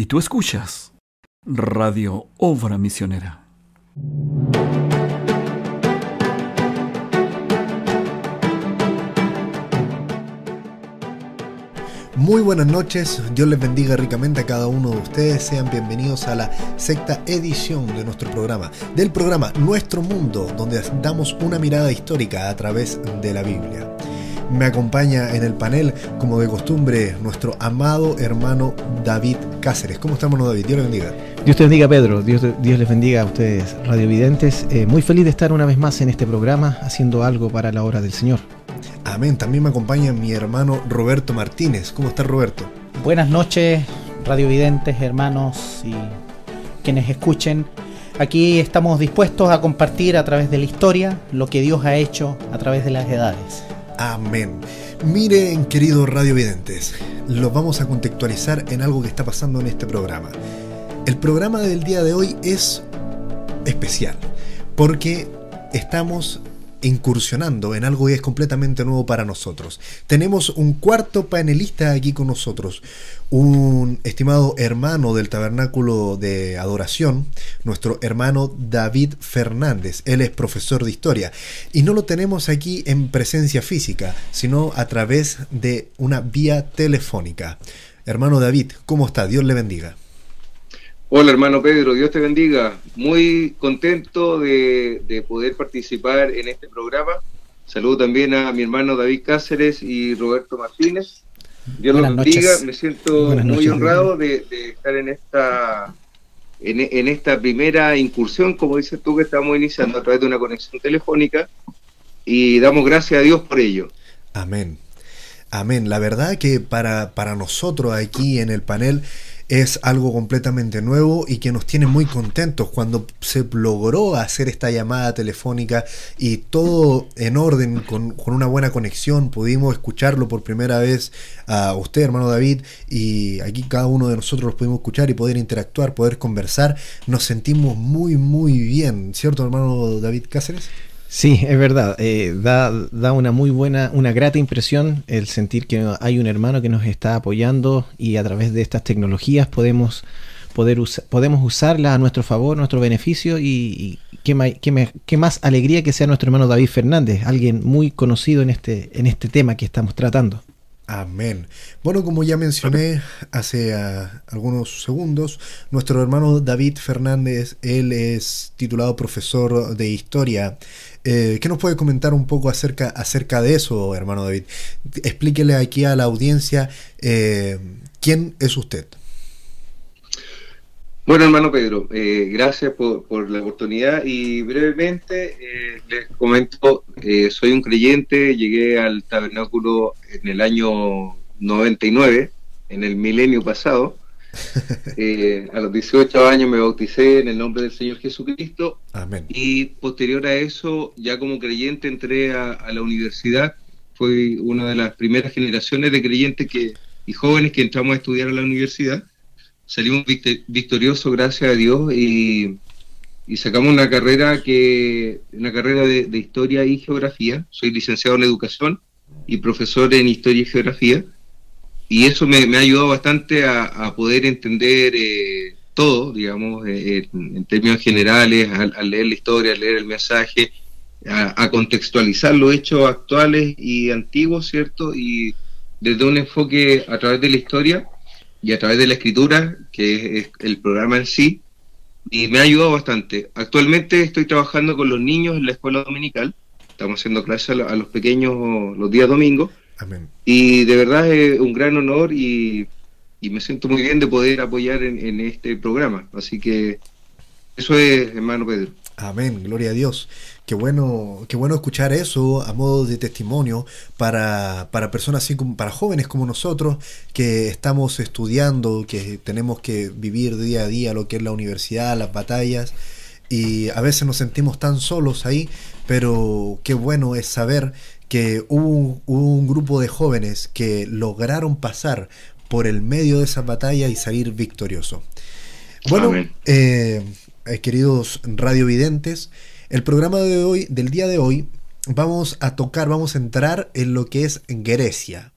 Y tú escuchas Radio Obra Misionera. Muy buenas noches, Dios les bendiga ricamente a cada uno de ustedes, sean bienvenidos a la sexta edición de nuestro programa, del programa Nuestro Mundo, donde damos una mirada histórica a través de la Biblia. Me acompaña en el panel, como de costumbre, nuestro amado hermano David Cáceres. ¿Cómo estamos, David? Dios le bendiga. Dios te bendiga, Pedro. Dios, Dios les bendiga a ustedes, radiovidentes. Eh, muy feliz de estar una vez más en este programa, haciendo algo para la obra del Señor. Amén. También me acompaña mi hermano Roberto Martínez. ¿Cómo está Roberto? Buenas noches, radiovidentes, hermanos y quienes escuchen. Aquí estamos dispuestos a compartir a través de la historia lo que Dios ha hecho a través de las edades. Amén. Miren, queridos radiovidentes, los vamos a contextualizar en algo que está pasando en este programa. El programa del día de hoy es especial porque estamos incursionando en algo que es completamente nuevo para nosotros. Tenemos un cuarto panelista aquí con nosotros, un estimado hermano del tabernáculo de adoración, nuestro hermano David Fernández. Él es profesor de historia y no lo tenemos aquí en presencia física, sino a través de una vía telefónica. Hermano David, ¿cómo está? Dios le bendiga. Hola hermano Pedro, Dios te bendiga. Muy contento de, poder participar en este programa. Saludo también a mi hermano David Cáceres y Roberto Martínez. Dios los bendiga. Me siento muy honrado de, estar en esta, en, esta primera incursión, como dices tú, que estamos iniciando a través de una conexión telefónica y damos gracias a Dios por ello. Amén. Amén. La verdad que para, para nosotros aquí en el panel es algo completamente nuevo y que nos tiene muy contentos cuando se logró hacer esta llamada telefónica y todo en orden, con, una buena conexión, pudimos escucharlo por primera vez a usted, hermano David, y aquí cada uno de nosotros los pudimos escuchar y poder interactuar, poder conversar, nos sentimos muy, muy bien, ¿cierto, hermano David Cáceres? Sí, es verdad. Eh, da, da, una muy buena, una grata impresión el sentir que hay un hermano que nos está apoyando y a través de estas tecnologías podemos, poder podemos usarlas a nuestro favor, nuestro beneficio y, qué, qué, más alegría que sea nuestro hermano David Fernández, alguien muy conocido en este, en este tema que estamos tratando. Amén. Bueno, como ya mencioné hace ah, algunos segundos, nuestro hermano David Fernández, él es titulado profesor de historia. Eh, ¿Qué nos puede comentar un poco acerca, acerca de eso, hermano David? Explíquele aquí a la audiencia eh, quién es usted. Bueno, hermano Pedro, eh, gracias por, la oportunidad y brevemente eh, les comento, eh, soy un creyente, llegué al tabernáculo en el año 99, en el milenio pasado. a los 18 años me bauticé en el nombre del Señor Jesucristo. Amén. Y posterior a eso, ya como creyente, entré a, la universidad. Fui una de las primeras generaciones de creyentes que, y jóvenes que entramos a estudiar a la universidad salimos victoriosos, gracias a Dios, y, sacamos una carrera que una carrera de, historia y geografía. Soy licenciado en educación y profesor en historia y geografía, y eso me, ha ayudado bastante a, poder entender eh, todo, digamos, eh, en, términos generales, al, leer la historia, al leer el mensaje, a, contextualizar los hechos actuales y antiguos, ¿cierto? Y desde un enfoque a través de la historia y a través de la escritura, que es el programa en sí, y me ha ayudado bastante. Actualmente estoy trabajando con los niños en la escuela dominical, estamos haciendo clases a los pequeños los días domingos, y de verdad es un gran honor y, me siento muy bien de poder apoyar en, en este programa. Así que eso es, hermano Pedro. Amén, gloria a Dios. Qué bueno, qué bueno escuchar eso a modo de testimonio para, para personas así como, para jóvenes como nosotros que estamos estudiando, que tenemos que vivir día a día lo que es la universidad, las batallas, y a veces nos sentimos tan solos ahí, pero qué bueno es saber que hubo, un grupo de jóvenes que lograron pasar por el medio de esa batalla y salir victoriosos. Bueno, eh, eh, queridos radiovidentes, el programa de hoy, del día de hoy, vamos a tocar, vamos a entrar en lo que es Grecia.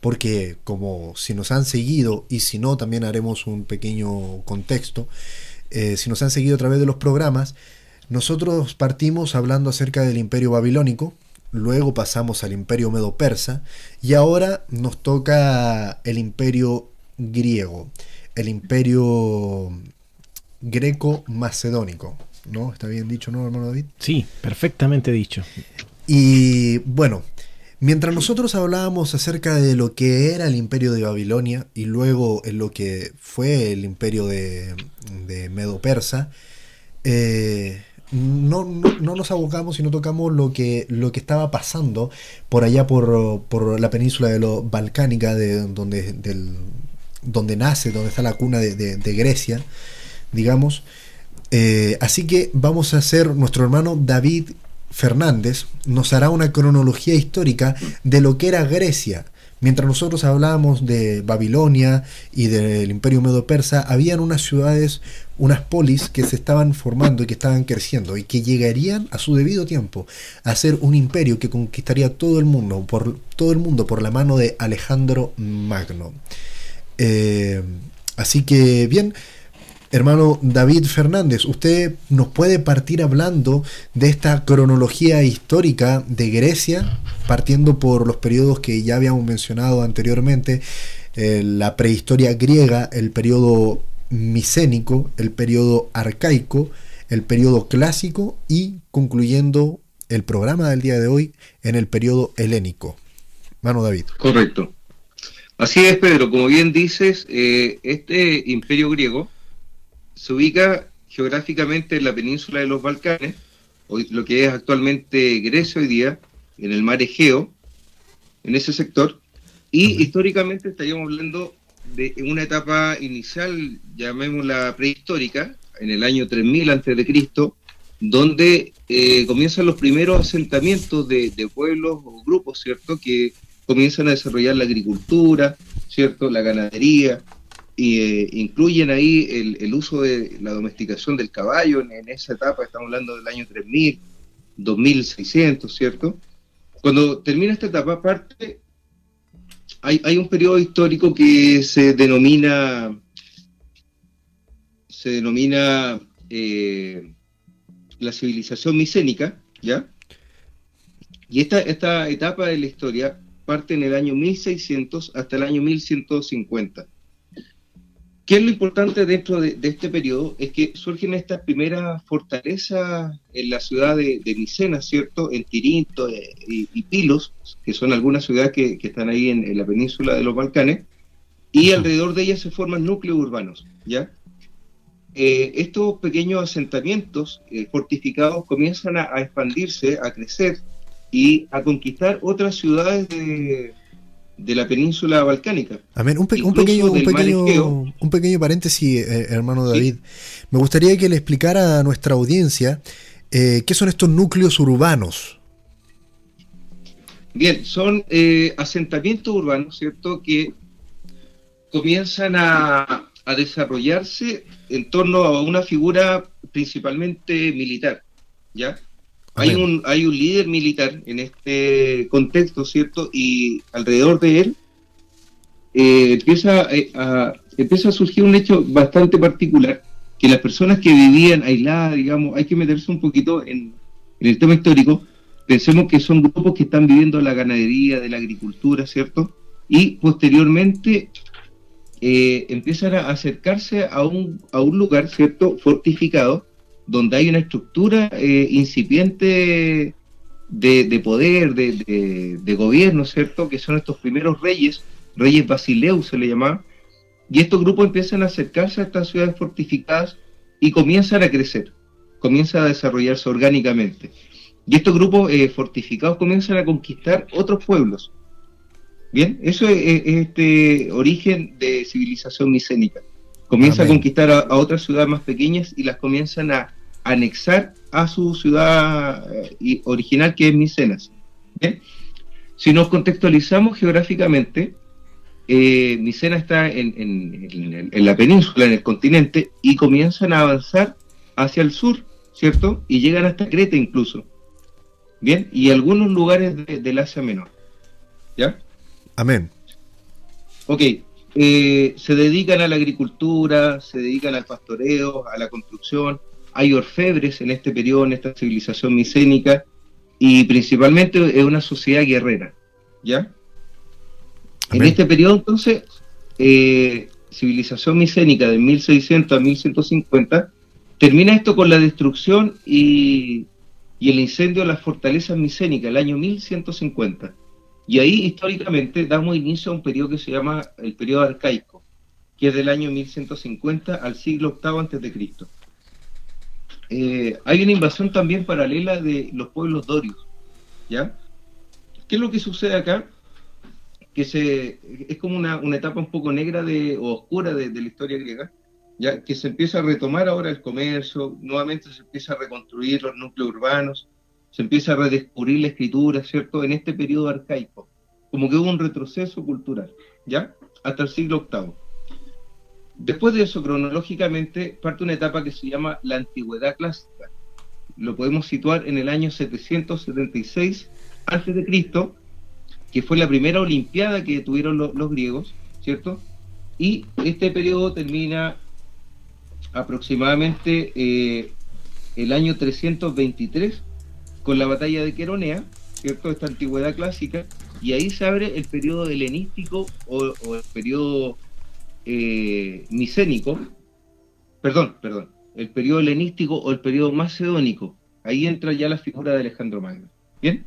porque como si nos han seguido, y si no, también haremos un pequeño contexto, eh, si nos han seguido a través de los programas, nosotros partimos hablando acerca del imperio babilónico, luego pasamos al imperio medo-persa y ahora nos toca el imperio griego, el imperio greco-macedónico. ¿No? ¿Está bien dicho, no, hermano David? Sí, perfectamente dicho. Y bueno, mientras nosotros hablábamos acerca de lo que era el imperio de Babilonia y luego en lo que fue el imperio de, de Medo-Persa, eh, no, no, nos abocamos y no tocamos lo que, lo que estaba pasando por allá por, por la península de lo balcánica, de, donde, del, donde nace, donde está la cuna de, de, Grecia, digamos. Eh, así que vamos a hacer, nuestro hermano David Fernández nos hará una cronología histórica de lo que era Grecia. Mientras nosotros hablábamos de Babilonia y del imperio medo-persa, habían unas ciudades, unas polis que se estaban formando y que estaban creciendo y que llegarían a su debido tiempo a ser un imperio que conquistaría todo el mundo, por, todo el mundo por la mano de Alejandro Magno. Eh, así que bien, hermano David Fernández, usted nos puede partir hablando de esta cronología histórica de Grecia, partiendo por los periodos que ya habíamos mencionado anteriormente, eh, la prehistoria griega, el periodo micénico, el periodo arcaico, el periodo clásico y concluyendo el programa del día de hoy en el periodo helénico. Hermano David. Correcto. Así es, Pedro. Como bien dices, eh, este imperio griego se ubica geográficamente en la península de los Balcanes, hoy, lo que es actualmente Grecia hoy día, en el mar Egeo, en ese sector, y históricamente estaríamos hablando de una etapa inicial, llamémosla prehistórica, en el año 3000 a.C., donde eh, comienzan los primeros asentamientos de, de, pueblos o grupos, ¿cierto?, que comienzan a desarrollar la agricultura, ¿cierto?, la ganadería, eh, incluyen ahí el, uso de la domesticación del caballo en, esa etapa, estamos hablando del año 3000, 2600, ¿cierto? Cuando termina esta etapa, aparte, hay, hay un periodo histórico que se denomina, se denomina eh, la civilización micénica, ¿ya? Y esta, esta etapa de la historia parte en el año 1600 hasta el año 1150. ¿Qué es lo importante dentro de, este periodo? Es que surgen estas primeras fortalezas en la ciudad de, de Micenas, ¿cierto? En Tirinto eh, y, Pilos, que son algunas ciudades que, están ahí en, la península de los Balcanes, y alrededor de ellas se forman núcleos urbanos, ¿ya? Eh, estos pequeños asentamientos eh, fortificados comienzan a expandirse, a crecer y a conquistar otras ciudades de, de la península balcánica. Amén. Un, pequeño, un, pequeño, un pequeño paréntesis, eh, hermano David. Me gustaría que le explicara a nuestra audiencia eh, qué son estos núcleos urbanos. Bien, son eh, asentamientos urbanos, ¿cierto?, que comienzan a, a desarrollarse en torno a una figura principalmente militar, ¿ya? Hay un, hay un líder militar en este contexto, ¿cierto? Y alrededor de él eh, empieza, eh, a, empieza a surgir un hecho bastante particular, que las personas que vivían aisladas, digamos, hay que meterse un poquito en, el tema histórico, pensemos que son grupos que están viviendo la ganadería, de la agricultura, ¿cierto? Y posteriormente eh, empiezan a acercarse a un, a un lugar, ¿cierto? Fortificado, donde hay una estructura eh, incipiente de, poder, de, gobierno, ¿cierto? Que son estos primeros reyes, reyes basileus se le llamaba, y estos grupos empiezan a acercarse a estas ciudades fortificadas y comienzan a crecer, comienzan a desarrollarse orgánicamente. Y estos grupos eh, fortificados comienzan a conquistar otros pueblos. Bien, eso es, este origen de civilización micénica comienza a conquistar a, otras ciudades más pequeñas y las comienzan a anexar a su ciudad eh, original que es Micenas. Si nos contextualizamos geográficamente, eh, Micenas está en, la península, en el continente, y comienzan a avanzar hacia el sur, ¿cierto? Y llegan hasta Creta incluso. Bien, y algunos lugares del Asia Menor. ¿Ya? Amén. Ok, eh, se dedican a la agricultura, se dedican al pastoreo, a la construcción. Hay orfebres en este periodo, en esta civilización micénica, y principalmente es una sociedad guerrera. ¿Ya? En este periodo, entonces, eh, civilización micénica de 1600 a 1150, termina esto con la destrucción y, y el incendio de las fortalezas micénicas, el año 1150. Y ahí históricamente damos inicio a un periodo que se llama el periodo arcaico, que es del año 1150 al siglo VIII antes de Cristo. Eh, hay una invasión también paralela de los pueblos dorios, ¿ya? ¿Qué es lo que sucede acá? Que se, es como una, etapa un poco negra de, o oscura de, de la historia griega, ya que se empieza a retomar ahora el comercio, nuevamente se empieza a reconstruir los núcleos urbanos, se empieza a redescubrir la escritura, ¿cierto? En este periodo arcaico, como que hubo un retroceso cultural, ¿ya? Hasta el siglo VIII. Después de eso, cronológicamente, parte una etapa que se llama la antigüedad clásica. Lo podemos situar en el año 776 a.C., que fue la primera olimpiada que tuvieron los griegos, ¿cierto? Y este periodo termina aproximadamente eh, el año 323 con la batalla de Queronea, ¿cierto? Esta antigüedad clásica, y ahí se abre el periodo helenístico o, el periodo eh, micénico, perdón, perdón, el periodo helenístico o el periodo macedónico. Ahí entra ya la figura de Alejandro Magno. ¿Bien?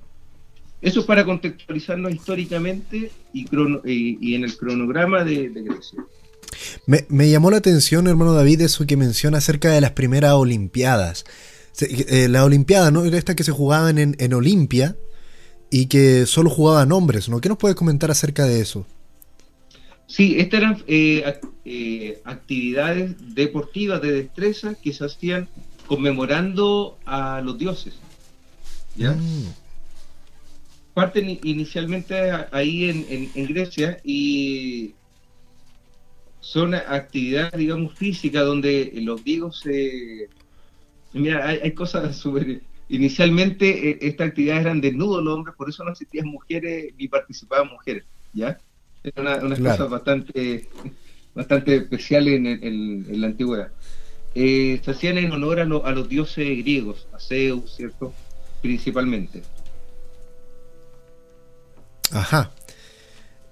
Eso es para contextualizarnos históricamente y, en el cronograma de, Grecia. Me, llamó la atención, hermano David, eso que menciona acerca de las primeras Olimpiadas. Eh, la Olimpiada, ¿no? Era esta que se jugaban en, en Olimpia y que solo jugaban hombres, ¿no? ¿Qué nos puedes comentar acerca de eso? Sí, estas eran eh, eh, actividades deportivas de destreza que se hacían conmemorando a los dioses. ¿Ya? Mm. Parten inicialmente ahí en, en, Grecia y son actividades, digamos, físicas donde los griegos se Mira, hay, cosas súper... Inicialmente eh, estas actividades eran desnudos los hombres, por eso no existían mujeres ni participaban mujeres, ¿ya? Era una, cosa bastante, bastante especial en, la antigüedad. Eh, se hacían en honor a, los dioses griegos, a Zeus, ¿cierto? Principalmente. Ajá.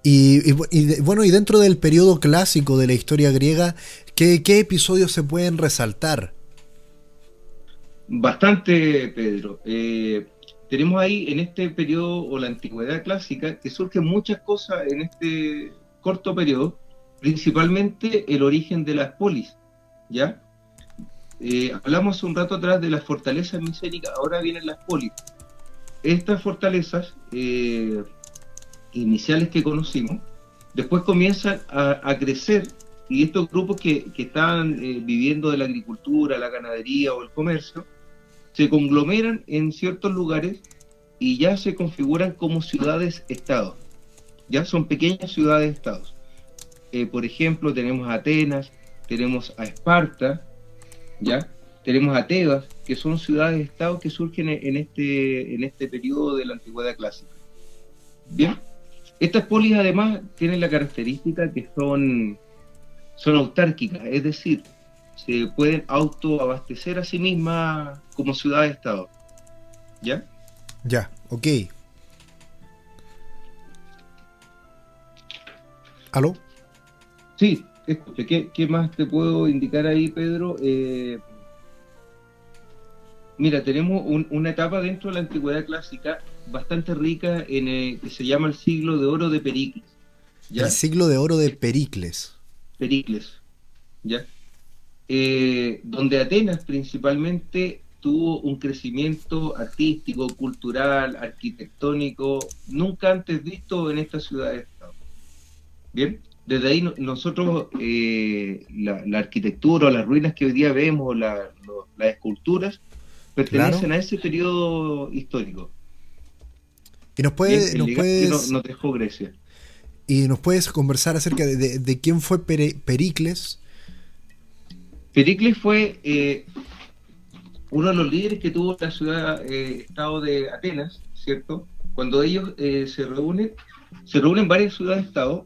Y, bueno, y dentro del periodo clásico de la historia griega, ¿qué, ¿qué, episodios se pueden resaltar? Bastante, Pedro. Eh, tenemos ahí en este periodo o la antigüedad clásica que surgen muchas cosas en este corto periodo, principalmente el origen de las polis, ¿ya? Eh, hablamos un rato atrás de las fortalezas micénicas, ahora vienen las polis. Estas fortalezas eh, iniciales que conocimos, después comienzan a crecer y estos grupos que, que estaban viviendo de la agricultura, la ganadería o el comercio, se conglomeran en ciertos lugares y ya se configuran como ciudades-estados. Ya son pequeñas ciudades-estados. Eh, por ejemplo, tenemos a Atenas, tenemos a Esparta, ¿ya? tenemos a Tebas, que son ciudades-estados que surgen en este, en este periodo de la antigüedad clásica. Bien, estas polis además tienen la característica que son, son autárquicas, es decir, se pueden autoabastecer a sí mismas como ciudad-estado. ¿Ya? Ya, ok. ¿Aló? Sí, ¿Qué, ¿Qué, más te puedo indicar ahí, Pedro? Eh, mira, tenemos una etapa dentro de la antigüedad clásica bastante rica en el, que se llama el siglo de oro de Pericles. El siglo de oro de Pericles. Pericles, ¿ya? Eh, donde Atenas principalmente tuvo un crecimiento artístico, cultural, arquitectónico, nunca antes visto en esta ciudad de Estado. Bien, desde ahí nosotros eh, la, arquitectura, las ruinas que hoy día vemos, las esculturas, pertenecen a ese periodo histórico. Y nos puede, nos puedes, dejó Grecia. Y nos puedes conversar acerca de, quién fue Pericles Pericles fue eh, uno de los líderes que tuvo la ciudad-estado eh, de Atenas, ¿cierto? Cuando ellos eh, se reúnen, se reúnen varias ciudades-estado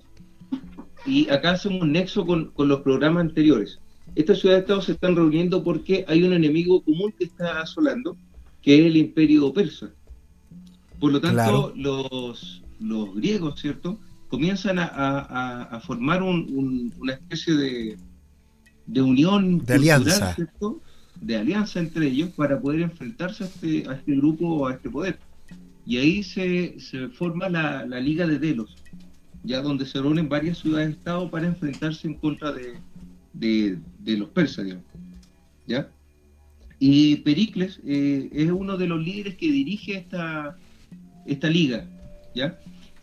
Y acá hacemos un nexo con, los programas anteriores. Estas ciudades-estados se están reuniendo porque hay un enemigo común que está asolando, que es el imperio persa. Por lo tanto, los, los griegos, ¿cierto? Comienzan a, formar una especie de, de unión de alianza. de alianza entre ellos para poder enfrentarse a este, a este grupo a este poder. Y ahí se, se forma la, la, Liga de Delos, ya donde se reúnen varias ciudades-estado para enfrentarse en contra de, de, los persas, digamos. ¿ya? Y Pericles eh, es uno de los líderes que dirige esta, esta liga. ¿ya?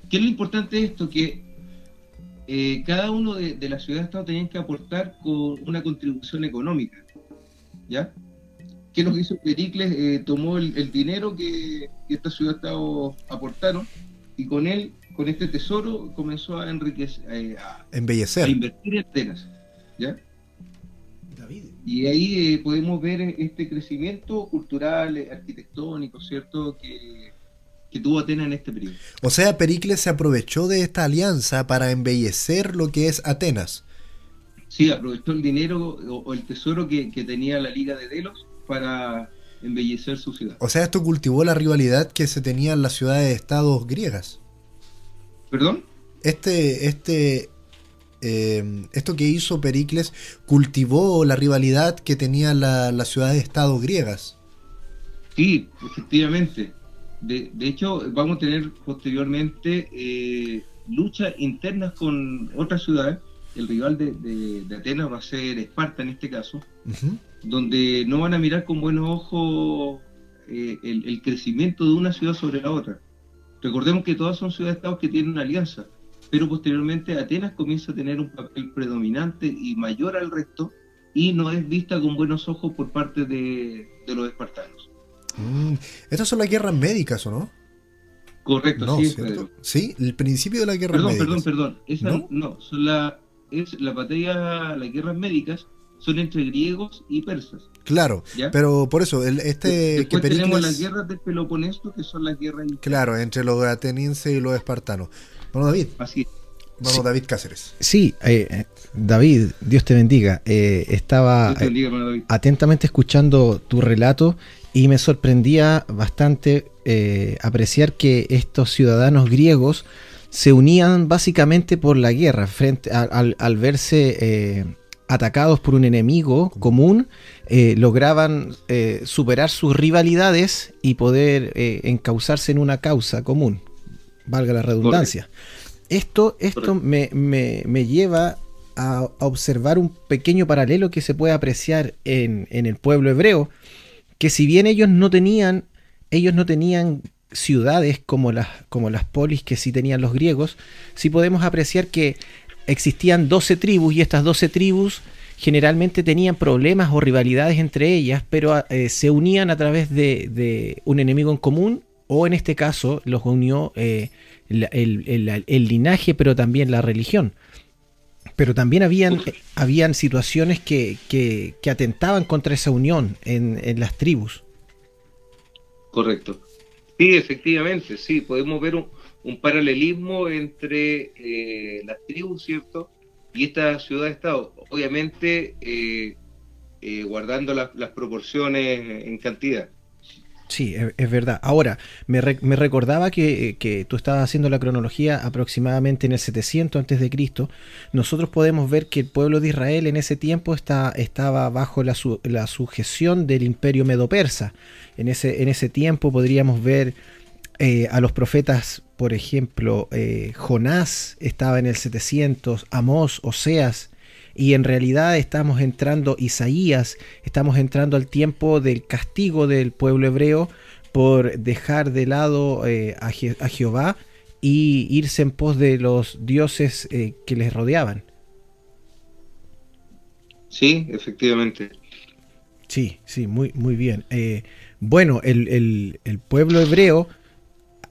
¿Qué es lo importante de esto? Que eh, cada uno de, las ciudades-estado tenían que aportar con una contribución económica. ¿Ya? ¿Qué nos hizo Pericles? Eh, tomó el, dinero que, estas ciudades-estado aportaron y con él, con este tesoro, comenzó a enriquecer, eh, a, embellecer. A invertir en Atenas. ¿Ya? Y ahí podemos ver este crecimiento cultural, arquitectónico, ¿cierto? Que, que tuvo Atenas en este periodo. O sea, Pericles se aprovechó de esta alianza para embellecer lo que es Atenas. Sí, aprovechó el dinero o, el tesoro que, tenía la Liga de Delos para embellecer su ciudad. O sea, esto cultivó la rivalidad que se tenía en las ciudades-estados griegas. ¿Perdón? Este, este, eh, esto que hizo Pericles cultivó la rivalidad que tenían las ciudades-estados griegas. Sí, efectivamente. De, hecho, vamos a tener posteriormente eh, luchas internas con otras ciudades. El rival de, Atenas va a ser Esparta en este caso, donde no van a mirar con buenos ojos eh, el, crecimiento de una ciudad sobre la otra. Recordemos que todas son ciudades-estados que tienen una alianza, pero posteriormente Atenas comienza a tener un papel predominante y mayor al resto y no es vista con buenos ojos por parte de los espartanos. Mm, estas son las guerras médicas, ¿o no? Correcto, sí, Sí, el principio de la guerra médicas. Perdón, perdón, perdón. ¿No? son la, es la batalla, las guerras médicas son entre griegos y persas. Claro, pero por eso, el, este Después que tenemos las guerras del Peloponeso, que son las guerras... Claro, entre los atenienses y los espartanos. Bueno, David. Así Vamos, David Cáceres. Sí, eh, David, Dios te bendiga. Eh, estaba atentamente escuchando tu relato y me sorprendía bastante eh, apreciar que estos ciudadanos griegos se unían básicamente por la guerra, frente al, verse eh, atacados por un enemigo común, eh, lograban superar sus rivalidades y poder encauzarse en una causa común, valga la redundancia. Esto, esto me, me, lleva a, observar un pequeño paralelo que se puede apreciar en, en el pueblo hebreo, que si bien ellos no tenían, ellos no tenían ciudades como las, como las polis que sí tenían los griegos, sí podemos apreciar que existían 12 tribus y estas 12 tribus generalmente tenían problemas o rivalidades entre ellas, pero eh, se unían a través de, un enemigo en común o en este caso los unió eh, el, linaje, pero también la religión. Pero también habían, habían situaciones que, atentaban contra esa unión en, las tribus. Correcto. Sí, efectivamente, sí, podemos ver un, paralelismo entre eh, las tribus, ¿cierto? Y esta ciudad-estado, obviamente eh, eh, guardando las proporciones en cantidad. Sí, es, verdad. Ahora, me, recordaba que, tú estabas haciendo la cronología aproximadamente en el 700 antes de Cristo. Nosotros podemos ver que el pueblo de Israel en ese tiempo está, estaba bajo la, sujeción del imperio medo-persa. En ese, en ese tiempo podríamos ver eh, a los profetas, por ejemplo, eh, Jonás estaba en el 700, Amós, Oseas, y en realidad estamos entrando, Isaías, estamos entrando al tiempo del castigo del pueblo hebreo por dejar de lado eh, a, Jehová y irse en pos de los dioses eh, que les rodeaban. Sí, efectivamente. Sí, sí, muy, muy bien. Eh, bueno, el, pueblo hebreo,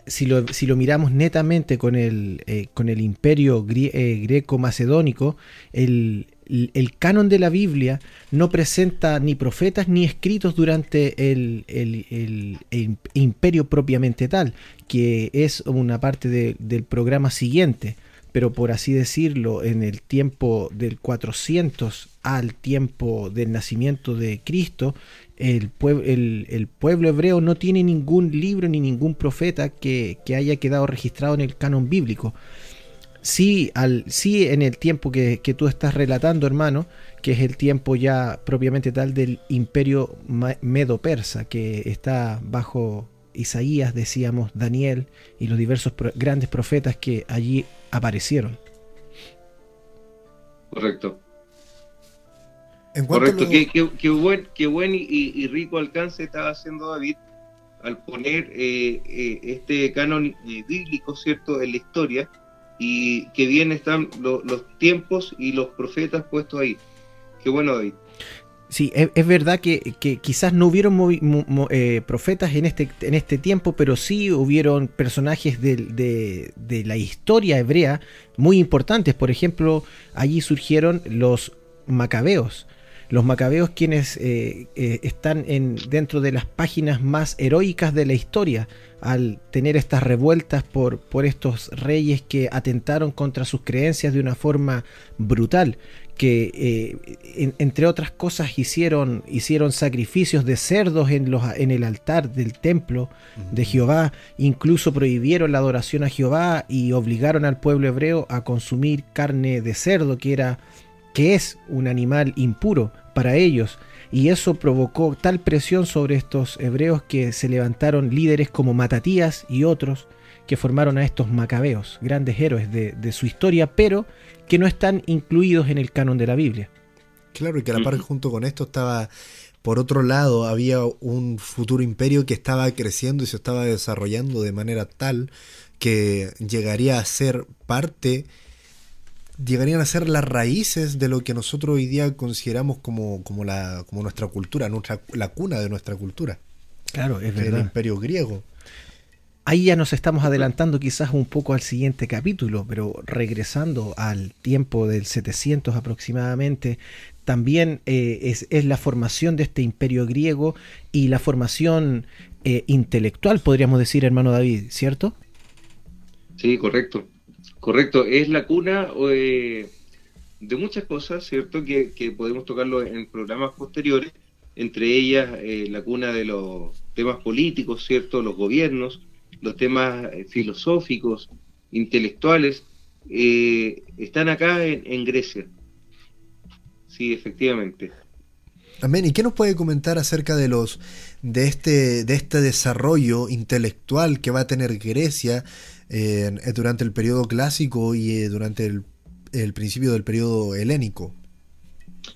si lo, si lo, miramos netamente con el, con el imperio greco-macedónico, el, el canon de la Biblia no presenta ni profetas ni escritos durante el, imperio propiamente tal, que es una parte del programa siguiente. pero por así decirlo, en el tiempo del 400 al tiempo del nacimiento de Cristo, el, el, pueblo hebreo no tiene ningún libro ni ningún profeta que, haya quedado registrado en el canon bíblico. Sí, al, sí en el tiempo que, que tú estás relatando, hermano, que es el tiempo ya propiamente tal del imperio medo-persa, que está bajo Isaías, decíamos, Daniel y los diversos grandes profetas que allí aparecieron. Correcto. Correcto, qué, buen, qué buen y, rico alcance estaba haciendo David al poner eh, eh, este canon eh, bíblico, ¿cierto?, en la historia y que bien están los tiempos y los profetas puestos ahí. Qué bueno, David. Sí, es, verdad que, quizás no hubieron eh, profetas en este, en este tiempo, pero sí hubieron personajes de, la historia hebrea muy importantes. Por ejemplo, allí surgieron los macabeos. Los macabeos quienes eh, eh, están en, dentro de las páginas más heroicas de la historia al tener estas revueltas por, por estos reyes que atentaron contra sus creencias de una forma brutal que eh, entre otras cosas hicieron, hicieron sacrificios de cerdos en, los, en el altar del templo de Jehová, incluso prohibieron la adoración a Jehová y obligaron al pueblo hebreo a consumir carne de cerdo, que, era, que es un animal impuro para ellos. Y eso provocó tal presión sobre estos hebreos que se levantaron líderes como Matatías y otros que formaron a estos macabeos, grandes héroes de, de su historia, pero que no están incluidos en el canon de la Biblia. Claro, y que a la par junto con esto estaba, por otro lado, había un futuro imperio que estaba creciendo y se estaba desarrollando de manera tal que llegaría a ser parte, llegarían a ser las raíces de lo que nosotros hoy día consideramos como, como, la, como nuestra cultura, nuestra, la cuna de nuestra cultura. Claro, es verdad. El imperio griego. Ahí ya nos estamos adelantando quizás un poco al siguiente capítulo, pero regresando al tiempo del 700 aproximadamente, también eh, es, la formación de este imperio griego y la formación eh, intelectual, podríamos decir, hermano David, ¿cierto? Sí, correcto. Correcto, es la cuna eh, de muchas cosas, ¿cierto? Que, que, podemos tocarlo en programas posteriores, entre ellas la cuna de los temas políticos, ¿cierto? Los gobiernos, los temas eh, filosóficos, intelectuales, eh, están acá en, Grecia. Sí, efectivamente. Amén. ¿Y qué nos puede comentar acerca de los de este de este desarrollo intelectual que va a tener Grecia eh, durante el periodo clásico y durante el, el, principio del periodo helénico?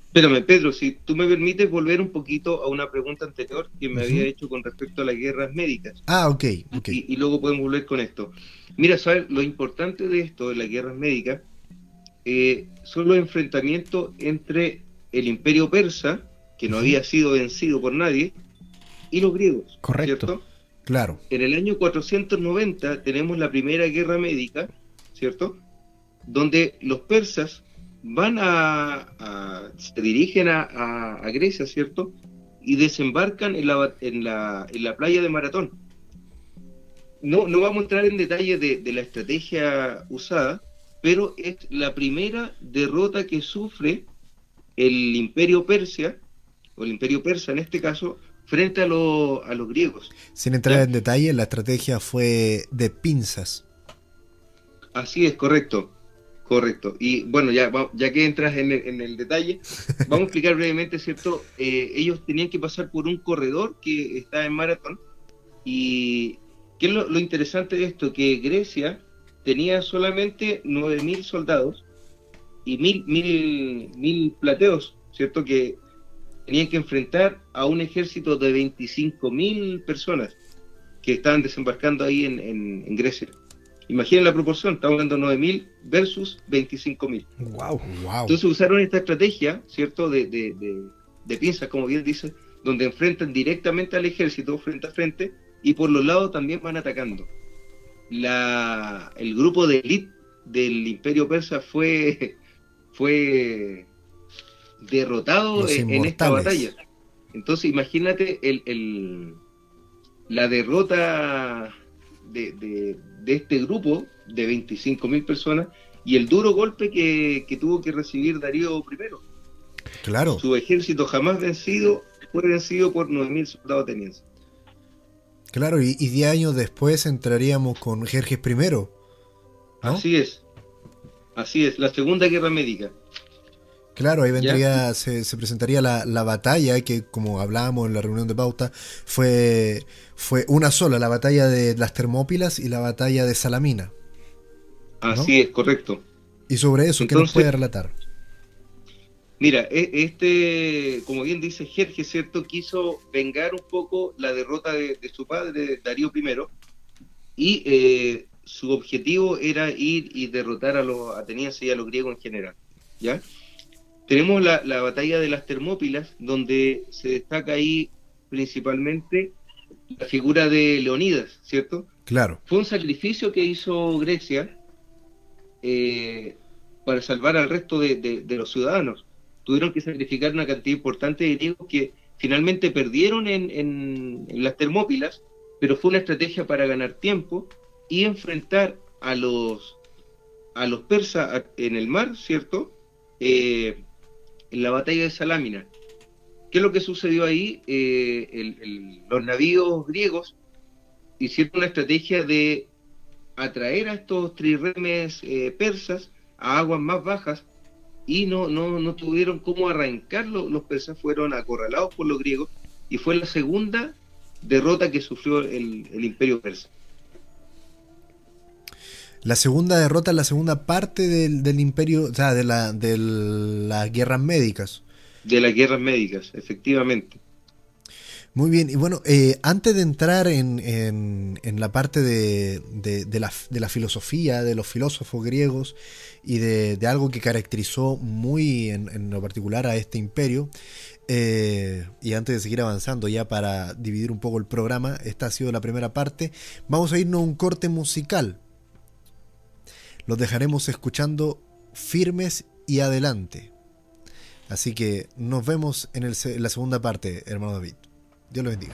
Espérame, Pedro, si tú me permites volver un poquito a una pregunta anterior que me había hecho con respecto a las guerras médicas. Ah, ok, ok. Y, luego podemos volver con esto. Mira, ¿sabes? Lo importante de esto, de las guerras médicas, eh, son los enfrentamientos entre el imperio persa, que no había sido vencido por nadie, y los griegos. Correcto. ¿cierto? En el año 490 tenemos la primera guerra médica, ¿cierto? Donde los persas van a, se dirigen a, Grecia, ¿cierto? Y desembarcan en la, en la, en la playa de Maratón. No, no vamos a entrar en detalle de, la estrategia usada, pero es la primera derrota que sufre el imperio persia, o el imperio persa en este caso, frente a, a los griegos. Sin entrar en detalle, la estrategia fue de pinzas. Así es, correcto. Correcto. Y bueno, ya, ya que entras en el, detalle, vamos a explicar brevemente, ¿cierto? Eh, ellos tenían que pasar por un corredor que está en maratón. ¿Y qué es lo, interesante de esto? Que Grecia tenía solamente 9.000 soldados y mil, mil, mil plateos, ¿cierto? Que tenían que enfrentar a un ejército de 25.000 personas que estaban desembarcando ahí en, en Grecia. Imaginen la proporción, estamos hablando de 9.000 versus 25.000. Wow, wow. Entonces usaron esta estrategia, ¿cierto? De, de, de, pinzas, como bien dice, donde enfrentan directamente al ejército frente a frente y por los lados también van atacando. La, el grupo de élite del imperio persa fue, fue derrotado en, esta batalla. Entonces imagínate el, el, la derrota de, de, este grupo de 25.000 personas y el duro golpe que, que tuvo que recibir Darío I. Claro. Su ejército jamás vencido fue vencido por 9.000 soldados atenienses. Claro, y, y 10 años después entraríamos con Jerjes I. ¿no? Así es. Así es, la Segunda Guerra Médica. Claro, ahí vendría, se, se, presentaría la, la, batalla que, como hablábamos en la reunión de pauta, fue, fue una sola, la batalla de las Termópilas y la batalla de Salamina. ¿no? Así es, correcto. Y sobre eso, Entonces, ¿qué nos puede relatar? Mira, este, como bien dice Jerjes, ¿cierto? Quiso vengar un poco la derrota de, de su padre, Darío I, y eh, su objetivo era ir y derrotar a los atenienses y a los griegos en general, ¿ya? Tenemos la, la, batalla de las Termópilas, donde se destaca ahí principalmente la figura de Leonidas, ¿cierto? Claro. Fue un sacrificio que hizo Grecia eh, para salvar al resto de, de, de, los ciudadanos. Tuvieron que sacrificar una cantidad importante de griegos que finalmente perdieron en, en, en las Termópilas, pero fue una estrategia para ganar tiempo y enfrentar a los, a los persas en el mar, ¿cierto? Eh, en la batalla de Salámina. ¿Qué es lo que sucedió ahí? Eh, los navíos griegos hicieron una estrategia de atraer a estos trirremes eh, persas a aguas más bajas y no, no, no tuvieron cómo arrancarlo. Los persas fueron acorralados por los griegos y fue la segunda derrota que sufrió el, el imperio persa. La segunda derrota la segunda parte del, del imperio, o sea, de, la, de las guerras médicas. De las guerras médicas, efectivamente. Muy bien, y bueno, eh, antes de entrar en, en, en la parte de, de, de, la, de, la, filosofía, de los filósofos griegos y de, algo que caracterizó muy en, en, lo particular a este imperio, eh, y antes de seguir avanzando ya para dividir un poco el programa, esta ha sido la primera parte, vamos a irnos a un corte musical los dejaremos escuchando firmes y adelante. Así que nos vemos en, la segunda parte, hermano David. Dios lo bendiga.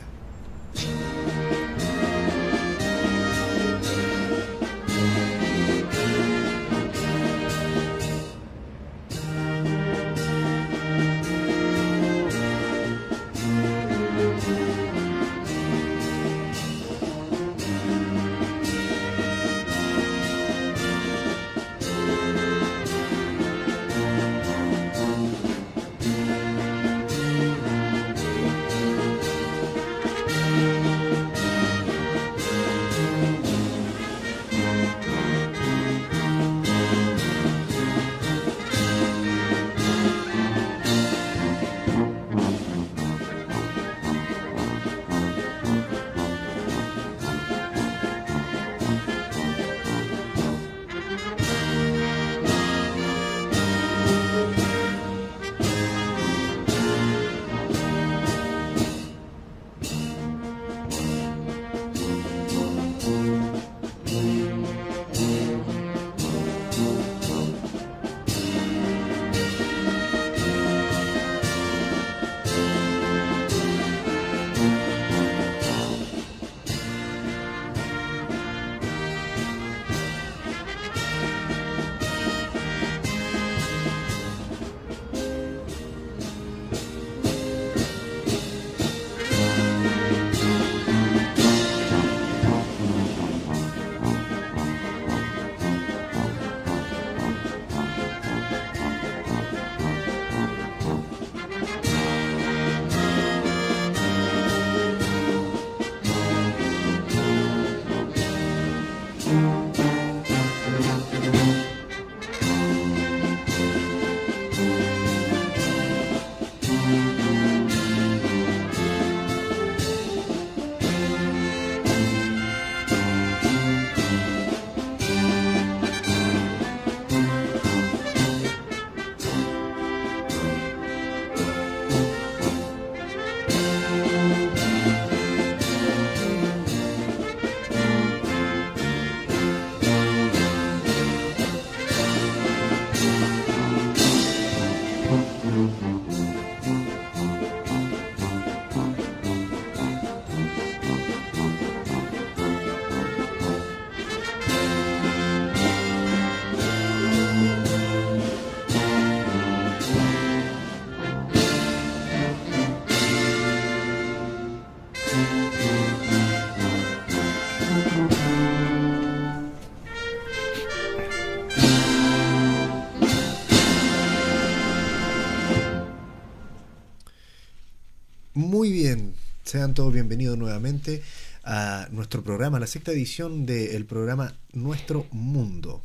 Muy bien, sean todos bienvenidos nuevamente a nuestro programa, la sexta edición del programa Nuestro Mundo,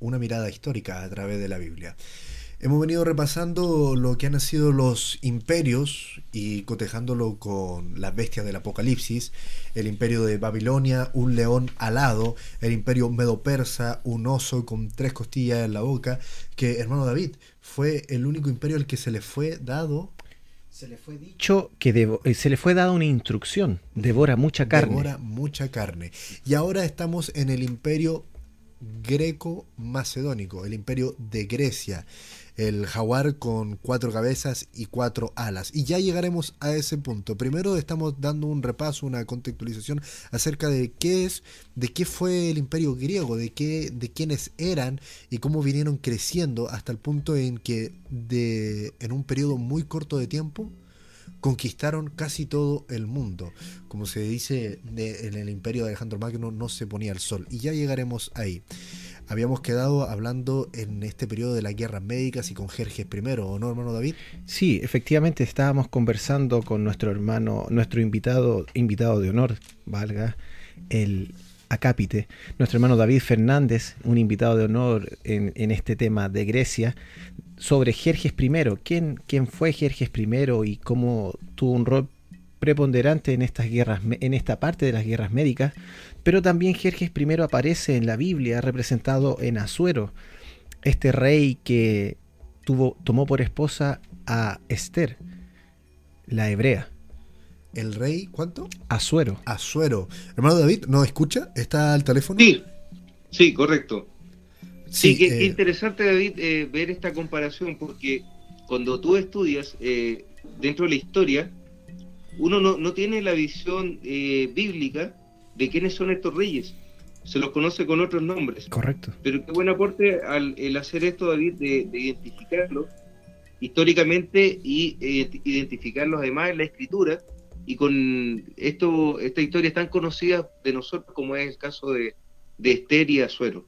una mirada histórica a través de la Biblia. Hemos venido repasando lo que han sido los imperios y cotejándolo con las bestias del Apocalipsis, el imperio de Babilonia, un león alado, el imperio medo-persa, un oso con tres costillas en la boca, que hermano David fue el único imperio al que se le fue dado se le fue dicho que eh, se le fue dada una instrucción, devora mucha carne. Devora mucha carne. Y ahora estamos en el imperio greco-macedónico, el imperio de Grecia el jaguar con cuatro cabezas y cuatro alas. Y ya llegaremos a ese punto. Primero estamos dando un repaso, una contextualización acerca de qué es, de qué fue el imperio griego, de qué, de quiénes eran y cómo vinieron creciendo hasta el punto en que de, en un periodo muy corto de tiempo conquistaron casi todo el mundo. Como se dice en el imperio de Alejandro Magno, no se ponía el sol. Y ya llegaremos ahí. Habíamos quedado hablando en este periodo de las guerras médicas y con Jerjes I, ¿o no, hermano David? Sí, efectivamente estábamos conversando con nuestro hermano, nuestro invitado, invitado de honor, valga, el acápite, nuestro hermano David Fernández, un invitado de honor en, este tema de Grecia, sobre Jerjes I. ¿Quién, ¿Quién fue Jerjes I y cómo tuvo un rol preponderante en estas guerras, en esta parte de las guerras médicas, pero también Jerjes I aparece en la Biblia representado en Asuero, este rey que tuvo, tomó por esposa a Esther, la hebrea. ¿El rey cuánto? Asuero. Asuero. Hermano David, ¿no escucha? ¿Está al teléfono? Sí, sí, correcto. Sí, qué, eh, interesante, David, eh, ver esta comparación, porque cuando tú estudias eh, dentro de la historia, uno no, tiene la visión eh, bíblica de quiénes son estos reyes. Se los conoce con otros nombres. Correcto. Pero qué buen aporte al el hacer esto, David, de, identificarlos históricamente y eh, identificarlos además en la escritura y con esto esta historia tan conocida de nosotros como es el caso de, de Esther y Azuero.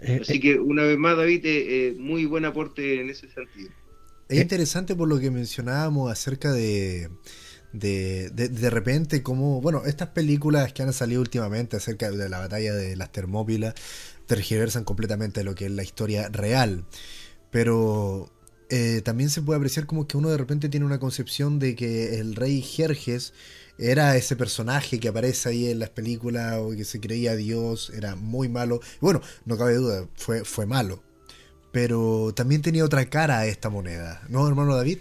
Eh, Así que una vez más, David, muy buen aporte en ese sentido. Es interesante por lo que mencionábamos acerca de, de, de, repente como, bueno, estas películas que han salido últimamente acerca de la batalla de las Termópilas tergiversan completamente lo que es la historia real. Pero eh, también se puede apreciar como que uno de repente tiene una concepción de que el rey Jerjes era ese personaje que aparece ahí en las películas o que se creía Dios, era muy malo. Bueno, no cabe duda, fue, fue malo pero también tenía otra cara a esta moneda, ¿no, hermano David?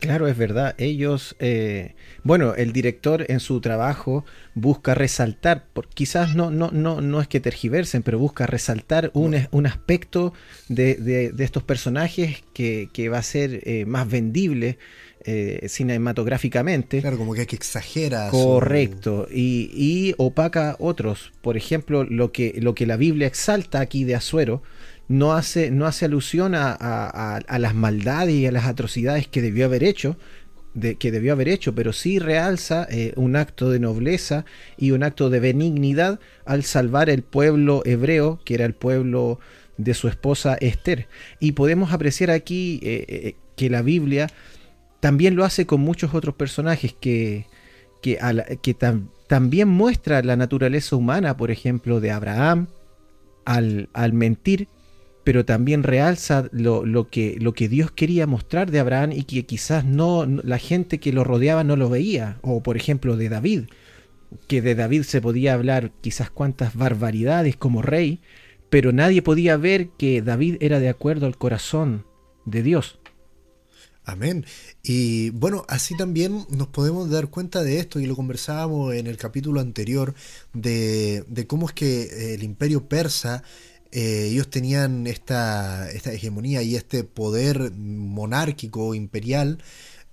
Claro, es verdad. Ellos, eh, bueno, el director en su trabajo busca resaltar, por, quizás no, no, no, no es que tergiversen, pero busca resaltar un, un aspecto de, de, estos personajes que, que, va a ser eh, más vendible eh, cinematográficamente. Claro, como que hay que exagera. Correcto. Y, y, opaca otros. Por ejemplo, lo que, lo que la Biblia exalta aquí de Azuero no hace, no hace alusión a, las maldades y a las atrocidades que debió haber hecho, de, que debió haber hecho, pero sí realza eh, un acto de nobleza y un acto de benignidad al salvar el pueblo hebreo, que era el pueblo de su esposa Esther. Y podemos apreciar aquí eh, eh, que la Biblia también lo hace con muchos otros personajes que, que, que también muestra la naturaleza humana, por ejemplo, de Abraham, al, al mentir pero también realza lo, que, lo que Dios quería mostrar de Abraham y que quizás no la gente que lo rodeaba no lo veía. O por ejemplo de David, que de David se podía hablar quizás cuantas barbaridades como rey, pero nadie podía ver que David era de acuerdo al corazón de Dios. Amén. Y bueno, así también nos podemos dar cuenta de esto, y lo conversábamos en el capítulo anterior, de, de cómo es que el imperio persa eh, ellos tenían esta, esta hegemonía y este poder monárquico imperial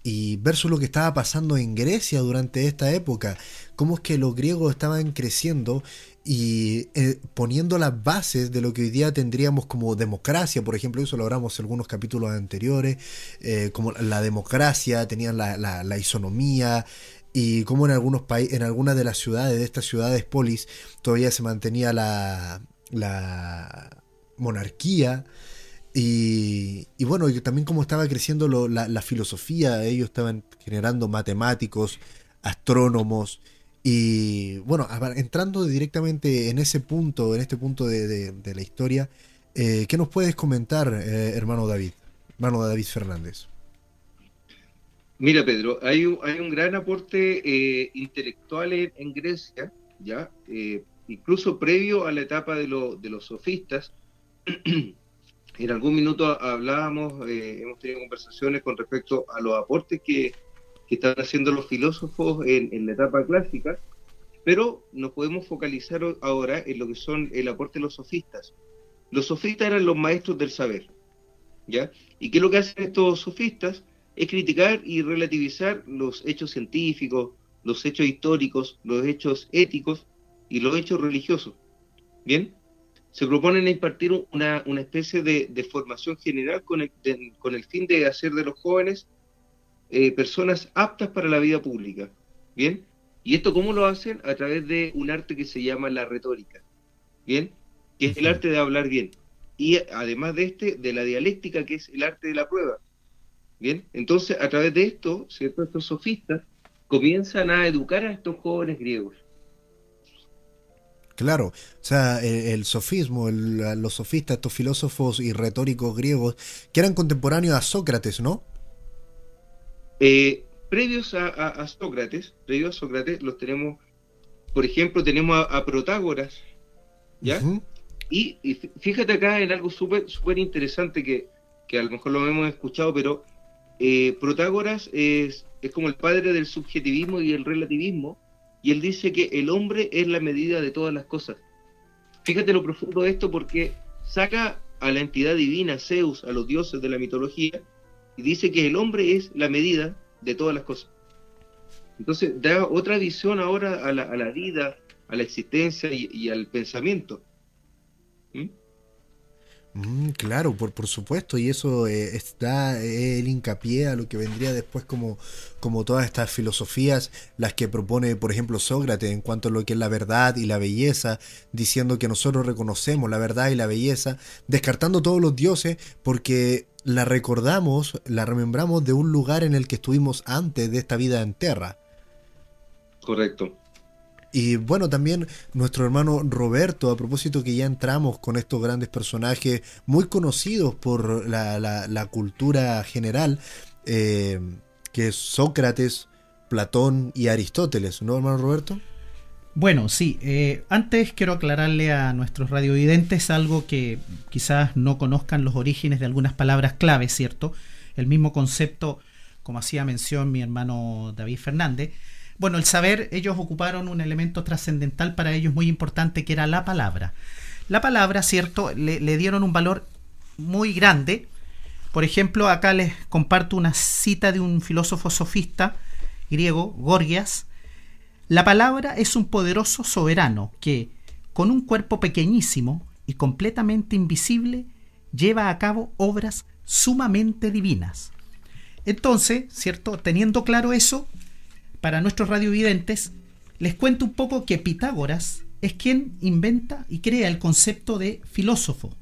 y versus lo que estaba pasando en Grecia durante esta época, cómo es que los griegos estaban creciendo y eh, poniendo las bases de lo que hoy día tendríamos como democracia, por ejemplo, eso lo hablamos en algunos capítulos anteriores, eh, como la democracia, tenían la, la, la isonomía, y como en algunos países, en algunas de las ciudades, de estas ciudades polis, todavía se mantenía la, la monarquía. Y, bueno, también como estaba creciendo la, filosofía, ellos estaban generando matemáticos, astrónomos, y bueno, entrando directamente en ese punto, en este punto de, la historia, eh, ¿qué nos puedes comentar, eh, hermano David, hermano David Fernández? Mira, Pedro, hay un, hay un gran aporte eh, intelectual en, Grecia, ya, incluso previo a la etapa de, de los sofistas. en algún minuto hablábamos, eh, hemos tenido conversaciones con respecto a los aportes que, están haciendo los filósofos en, la etapa clásica, pero nos podemos focalizar ahora en lo que son el aporte de los sofistas. Los sofistas eran los maestros del saber, ¿ya? ¿Y qué es lo que hacen estos sofistas? Es criticar y relativizar los hechos científicos, los hechos históricos, los hechos éticos y los hechos religiosos. ¿Bien? se proponen impartir una, especie de, formación general con el, con el, fin de hacer de los jóvenes eh, personas aptas para la vida pública. ¿Bien? ¿Y esto cómo lo hacen? A través de un arte que se llama la retórica. ¿Bien? Que es el arte de hablar bien. Y además de este, de la dialéctica, que es el arte de la prueba. ¿Bien? Entonces, a través de esto, ¿cierto? Estos sofistas comienzan a educar a estos jóvenes griegos. Claro, o sea, el, sofismo, los sofistas, estos filósofos y retóricos griegos, que eran contemporáneos a Sócrates, ¿no? Eh, previos a, Sócrates, previos a Sócrates, los tenemos, por ejemplo, tenemos a, Protágoras, ¿ya? y, fíjate acá en algo súper súper interesante que, a lo mejor lo hemos escuchado, pero eh, Protágoras es, es como el padre del subjetivismo y el relativismo, y él dice que el hombre es la medida de todas las cosas. Fíjate lo profundo de esto porque saca a la entidad divina, Zeus, a los dioses de la mitología, y dice que el hombre es la medida de todas las cosas. Entonces da otra visión ahora a la, vida, a la existencia y, al pensamiento. ¿Mm? Mm, claro, por, por supuesto, y eso eh, está el hincapié a lo que vendría después como, como todas estas filosofías, las que propone, por ejemplo, Sócrates en cuanto a lo que es la verdad y la belleza, diciendo que nosotros reconocemos la verdad y la belleza, descartando todos los dioses, porque la recordamos, la remembramos de un lugar en el que estuvimos antes de esta vida en tierra. Correcto. Y bueno, también nuestro hermano Roberto, a propósito que ya entramos con estos grandes personajes muy conocidos por la, cultura general, eh, que es Sócrates, Platón y Aristóteles, ¿no, hermano Roberto? Bueno, sí. Eh, antes quiero aclararle a nuestros radiovidentes algo que quizás no conozcan los orígenes de algunas palabras clave, ¿cierto? El mismo concepto, como hacía mención mi hermano David Fernández, bueno, el saber, ellos ocuparon un elemento trascendental para ellos muy importante que era la palabra. La palabra, ¿cierto? Le, dieron un valor muy grande. Por ejemplo, acá les comparto una cita de un filósofo sofista griego, Gorgias. La palabra es un poderoso soberano que, con un cuerpo pequeñísimo y completamente invisible, lleva a cabo obras sumamente divinas. Entonces, ¿cierto? Teniendo claro eso, para nuestros radiovidentes, les cuento un poco que Pitágoras es quien inventa y crea el concepto de filósofo,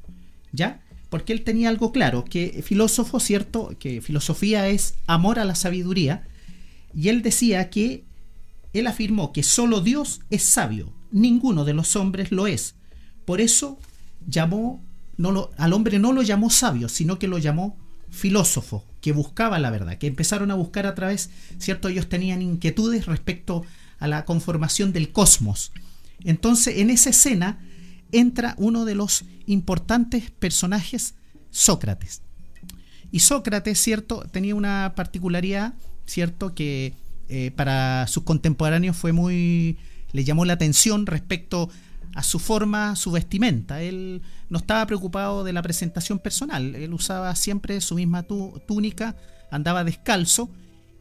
¿ya? Porque él tenía algo claro, que filósofo, ¿cierto? Que filosofía es amor a la sabiduría, y él decía que él afirmó que solo Dios es sabio, ninguno de los hombres lo es. Por eso llamó no lo, al hombre no lo llamó sabio, sino que lo llamó filósofo que buscaba la verdad, que empezaron a buscar a través, ¿cierto? Ellos tenían inquietudes respecto a la conformación del cosmos. Entonces, en esa escena entra uno de los importantes personajes, Sócrates. Y Sócrates, ¿cierto? Tenía una particularidad, ¿cierto? Que eh, para sus contemporáneos fue muy... le llamó la atención respecto a su forma, su vestimenta. Él no estaba preocupado de la presentación personal. Él usaba siempre su misma túnica, andaba descalzo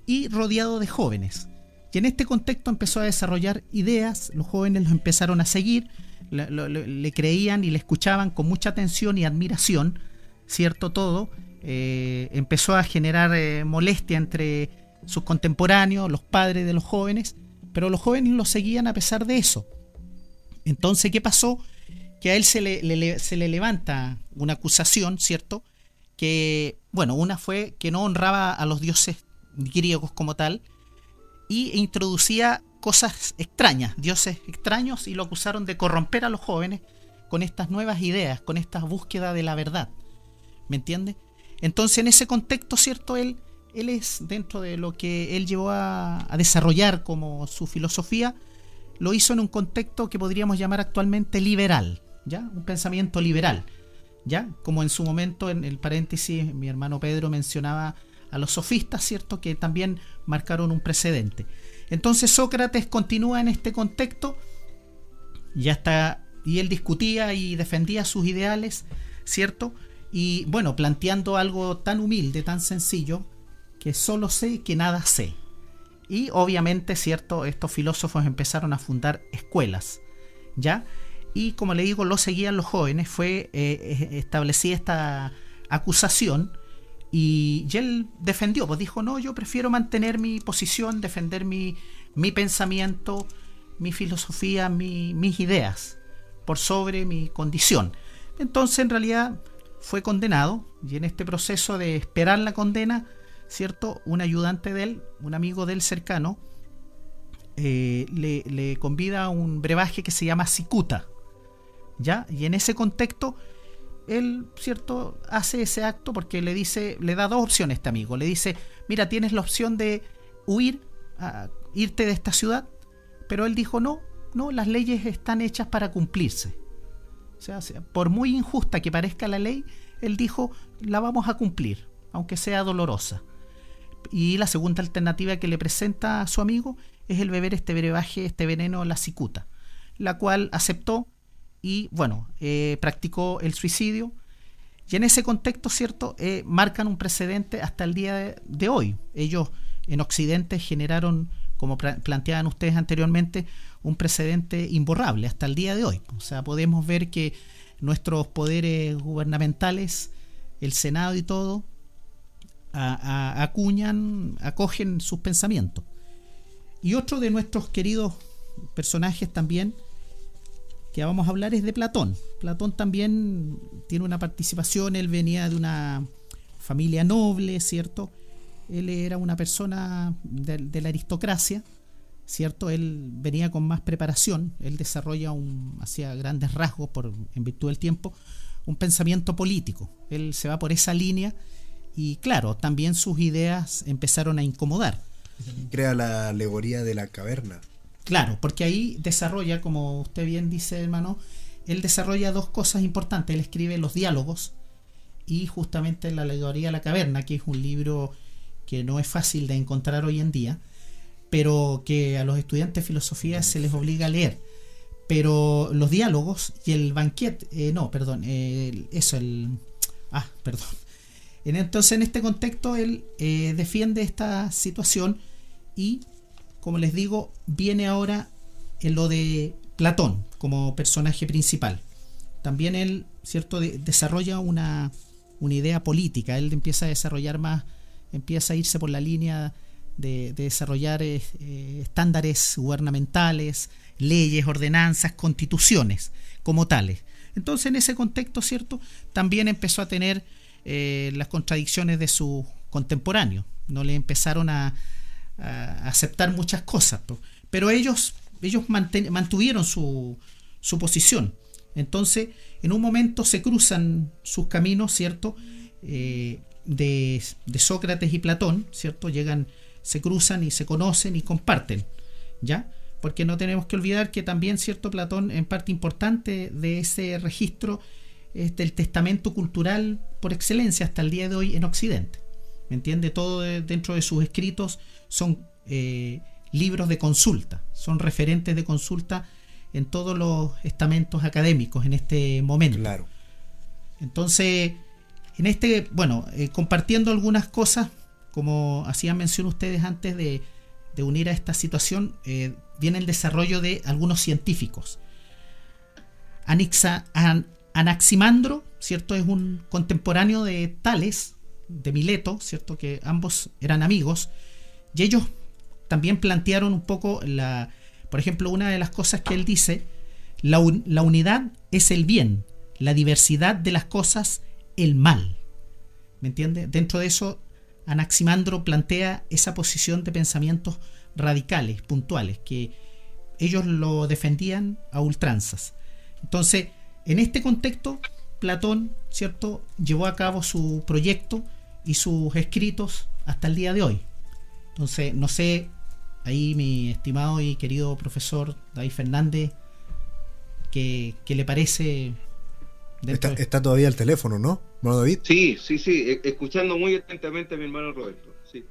y rodeado de jóvenes. Y en este contexto empezó a desarrollar ideas, los jóvenes lo empezaron a seguir, le, creían y le escuchaban con mucha atención y admiración, cierto todo. Eh, empezó a generar eh, molestia entre sus contemporáneos, los padres de los jóvenes, pero los jóvenes lo seguían a pesar de eso. Entonces, ¿qué pasó? Que a él se le, se le levanta una acusación, ¿cierto? que, bueno, una fue que no honraba a los dioses griegos como tal y introducía cosas extrañas, dioses extraños, y lo acusaron de corromper a los jóvenes con estas nuevas ideas, con esta búsqueda de la verdad. ¿Me entiende? Entonces, en ese contexto, ¿cierto? Él, él es, dentro de lo que él llevó a, a desarrollar como su filosofía, lo hizo en un contexto que podríamos llamar actualmente liberal, ¿ya? Un pensamiento liberal, ¿ya? Como en su momento, en el paréntesis, mi hermano Pedro mencionaba a los sofistas, ¿cierto? Que también marcaron un precedente. Entonces Sócrates continúa en este contexto, ya está, y él discutía y defendía sus ideales, ¿cierto? Y bueno, planteando algo tan humilde, tan sencillo, que solo sé que nada sé. Y obviamente, ¿cierto? Estos filósofos empezaron a fundar escuelas, ¿ya? Y como le digo, lo seguían los jóvenes, fue eh, establecida esta acusación y, él defendió, pues dijo, no, yo prefiero mantener mi posición, defender mi, mi pensamiento, mi filosofía, mis ideas, por sobre mi condición. Entonces, en realidad, fue condenado y en este proceso de esperar la condena, ¿cierto? Un ayudante de él, un amigo de él cercano, eh, le, le, convida a un brebaje que se llama cicuta, ¿ya? Y en ese contexto, él, ¿cierto? Hace ese acto porque le dice, le da dos opciones a este amigo. Le dice, mira, tienes la opción de huir, a, irte de esta ciudad, pero él dijo, no, no, las leyes están hechas para cumplirse. O sea, por muy injusta que parezca la ley, él dijo, la vamos a cumplir, aunque sea dolorosa. Y la segunda alternativa que le presenta a su amigo es el beber este brebaje, este veneno, la cicuta, la cual aceptó y, bueno, eh, practicó el suicidio. Y en ese contexto, ¿cierto?, eh, marcan un precedente hasta el día de, de hoy. Ellos en Occidente generaron, como planteaban ustedes anteriormente, un precedente imborrable hasta el día de hoy. O sea, podemos ver que nuestros poderes gubernamentales, el Senado y todo, acuñan, acogen sus pensamientos. Y otro de nuestros queridos personajes también que vamos a hablar es de Platón. Platón también tiene una participación, él venía de una familia noble, ¿cierto? Él era una persona de, la aristocracia, ¿cierto? Él venía con más preparación, él desarrolla un, hacia grandes rasgos, por, en virtud del tiempo, un pensamiento político. Él se va por esa línea y claro, también sus ideas empezaron a incomodar. Crea la alegoría de la caverna. Claro, porque ahí desarrolla, como usted bien dice, hermano, él desarrolla dos cosas importantes. Él escribe los diálogos y justamente la alegoría de la caverna, que es un libro que no es fácil de encontrar hoy en día, pero que a los estudiantes de filosofía se les obliga a leer. Pero los diálogos y el banquete, eh, no, perdón, eso, el... Ah, perdón. Entonces, en este contexto, él eh, defiende esta situación y, como les digo, viene ahora en lo de Platón como personaje principal. También él, ¿cierto?, desarrolla una, una idea política. Él empieza a desarrollar más empieza a irse por la línea de, desarrollar eh, eh, estándares gubernamentales, leyes, ordenanzas, constituciones como tales. Entonces, en ese contexto, ¿cierto? También empezó a tener eh, las contradicciones de sus contemporáneos. No le empezaron a, aceptar muchas cosas. Pero ellos, ellos mantuvieron su, posición. Entonces, en un momento se cruzan sus caminos, ¿cierto? de, Sócrates y Platón, ¿cierto? Llegan, se cruzan y se conocen y comparten, ¿ya? Porque no tenemos que olvidar que también, ¿cierto? Platón, en parte importante de ese registro, es del testamento cultural por excelencia hasta el día de hoy en Occidente. ¿Me entiende? Todo dentro de sus escritos son eh, libros de consulta, son referentes de consulta en todos los estamentos académicos en este momento. Claro. Entonces, en este, bueno, eh, compartiendo algunas cosas, como hacían mención ustedes antes de, unir a esta situación, eh, viene el desarrollo de algunos científicos. Anixa, Anaximandro, ¿cierto? Es un contemporáneo de Tales, de Mileto, ¿cierto? Que ambos eran amigos. Y ellos también plantearon un poco la. Por ejemplo, una de las cosas que él dice: la, la unidad es el bien, la diversidad de las cosas el mal. ¿Me entiende? Dentro de eso, Anaximandro plantea esa posición de pensamientos radicales, puntuales, que ellos lo defendían a ultranzas. Entonces, en este contexto, Platón, ¿cierto?, llevó a cabo su proyecto y sus escritos hasta el día de hoy. Entonces, no sé, ahí mi estimado y querido profesor David Fernández, ¿qué, le parece? Está, está, todavía el teléfono, ¿no, hermano David? Sí, sí, sí, e, escuchando muy atentamente a mi hermano Roberto. Sí.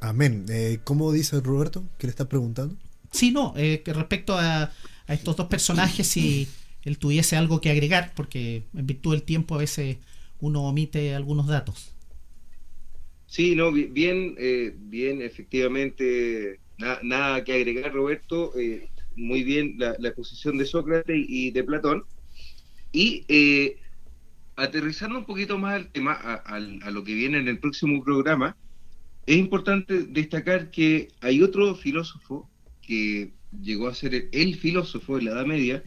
Amén. Eh, ¿Cómo dice Roberto? ¿Qué le estás preguntando? Sí, no, eh, que respecto a, a, estos dos personajes, si él tuviese algo que agregar, porque en virtud del tiempo a veces uno omite algunos datos. Sí, no, bien, eh, bien, efectivamente, nada que agregar, Roberto. Eh, muy bien la, exposición de Sócrates y, de Platón. Y eh, aterrizando un poquito más al tema, a, lo que viene en el próximo programa, es importante destacar que hay otro filósofo que llegó a ser el, filósofo de la Edad Media,